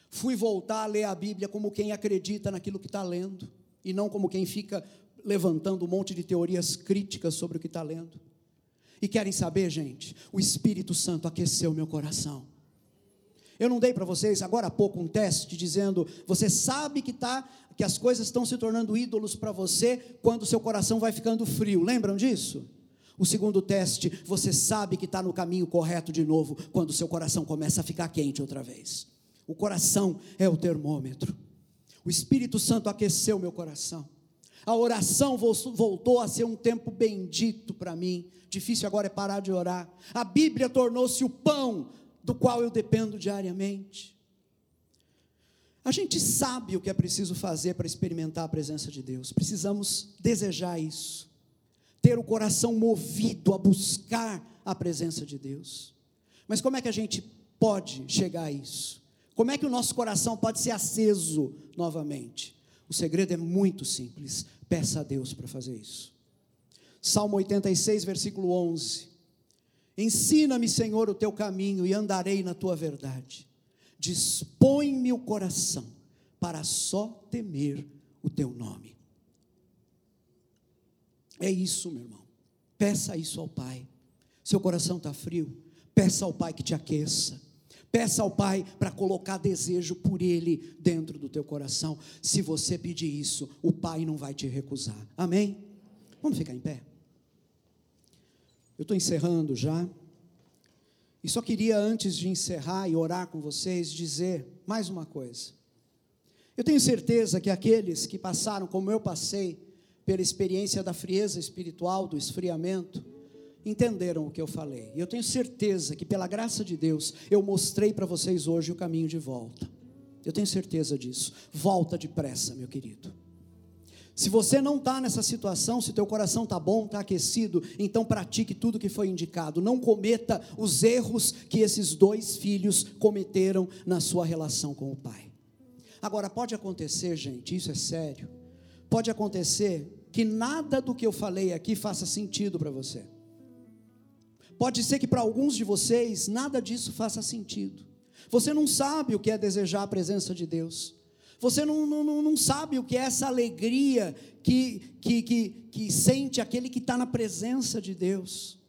fui voltar a ler a Bíblia como quem acredita naquilo que está lendo, e não como quem fica levantando um monte de teorias críticas sobre o que está lendo. E querem saber, gente? O Espírito Santo aqueceu meu coração. Eu não dei para vocês agora há pouco um teste dizendo: você sabe que tá, que as coisas estão se tornando ídolos para você quando seu coração vai ficando frio. Lembram disso? O segundo teste, você sabe que está no caminho correto de novo, quando seu coração começa a ficar quente outra vez. O coração é o termômetro. O Espírito Santo aqueceu meu coração. A oração voltou a ser um tempo bendito para mim. Difícil agora é parar de orar. A Bíblia tornou-se o pão do qual eu dependo diariamente. A gente sabe o que é preciso fazer para experimentar a presença de Deus. Precisamos desejar isso ter o coração movido a buscar a presença de Deus. Mas como é que a gente pode chegar a isso? Como é que o nosso coração pode ser aceso novamente? O segredo é muito simples. Peça a Deus para fazer isso. Salmo 86, versículo 11. Ensina-me, Senhor, o teu caminho e andarei na tua verdade. Dispõe-me o coração para só temer o teu nome. É isso, meu irmão. Peça isso ao Pai. Seu coração está frio? Peça ao Pai que te aqueça. Peça ao Pai para colocar desejo por Ele dentro do teu coração. Se você pedir isso, o Pai não vai te recusar. Amém? Vamos ficar em pé? Eu estou encerrando já. E só queria, antes de encerrar e orar com vocês, dizer mais uma coisa. Eu tenho certeza que aqueles que passaram como eu passei, pela experiência da frieza espiritual, do esfriamento, entenderam o que eu falei. E eu tenho certeza que, pela graça de Deus, eu mostrei para vocês hoje o caminho de volta. Eu tenho certeza disso. Volta depressa, meu querido. Se você não está nessa situação, se teu coração está bom, está aquecido, então pratique tudo que foi indicado. Não cometa os erros que esses dois filhos cometeram na sua relação com o pai. Agora, pode acontecer, gente, isso é sério pode acontecer que nada do que eu falei aqui faça sentido para você. Pode ser que para alguns de vocês nada disso faça sentido. Você não sabe o que é desejar a presença de Deus. Você não, não, não sabe o que é essa alegria que, que, que, que sente aquele que está na presença de Deus.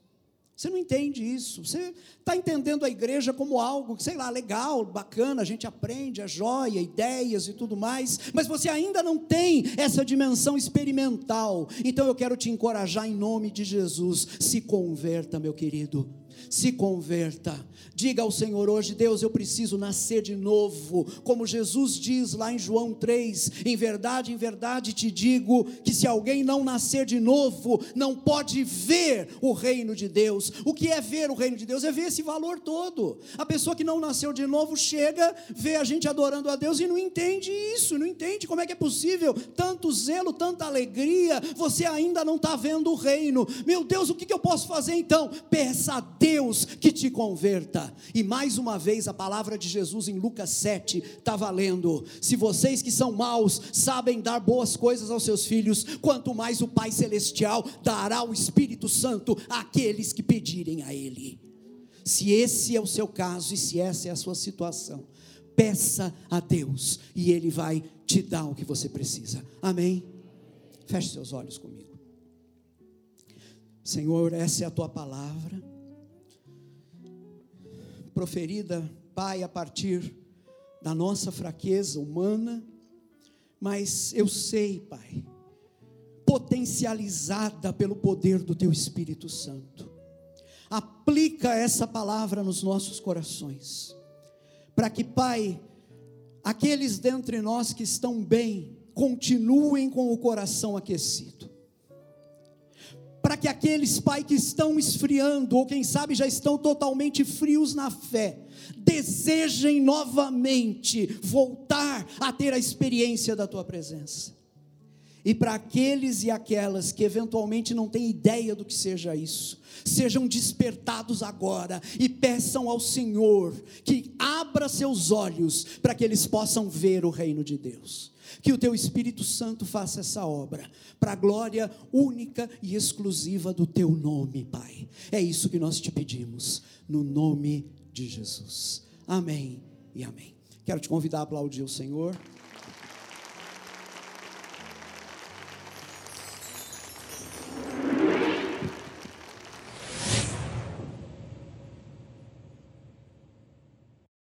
Você não entende isso. Você está entendendo a igreja como algo, sei lá, legal, bacana, a gente aprende, é joia, ideias e tudo mais, mas você ainda não tem essa dimensão experimental. Então eu quero te encorajar em nome de Jesus. Se converta, meu querido se converta. Diga ao Senhor hoje, Deus, eu preciso nascer de novo. Como Jesus diz lá em João 3: Em verdade, em verdade te digo que se alguém não nascer de novo, não pode ver o reino de Deus. O que é ver o reino de Deus? É ver esse valor todo. A pessoa que não nasceu de novo chega, vê a gente adorando a Deus e não entende isso, não entende como é que é possível tanto zelo, tanta alegria, você ainda não está vendo o reino. Meu Deus, o que eu posso fazer então? Peça a Deus que te converta. E mais uma vez a palavra de Jesus em Lucas 7 está valendo. Se vocês que são maus sabem dar boas coisas aos seus filhos, quanto mais o Pai Celestial dará o Espírito Santo àqueles que pedirem a Ele. Se esse é o seu caso e se essa é a sua situação, peça a Deus e Ele vai te dar o que você precisa. Amém? Feche seus olhos comigo. Senhor, essa é a tua palavra, proferida, Pai, a partir da nossa fraqueza humana, mas eu sei, Pai, potencializada pelo poder do Teu Espírito Santo. Aplica essa palavra nos nossos corações para que, Pai, aqueles dentre nós que estão bem, continuem com o coração aquecido. Para que aqueles, Pai, que estão esfriando, ou quem sabe já estão totalmente frios na fé, desejem novamente voltar a ter a experiência da Tua presença. E para aqueles e aquelas que eventualmente não têm ideia do que seja isso, sejam despertados agora e peçam ao Senhor que abra seus olhos para que eles possam ver o reino de Deus. Que o teu Espírito Santo faça essa obra, para a glória única e exclusiva do teu nome, Pai. É isso que nós te pedimos, no nome de Jesus. Amém e amém. Quero te convidar a aplaudir o Senhor.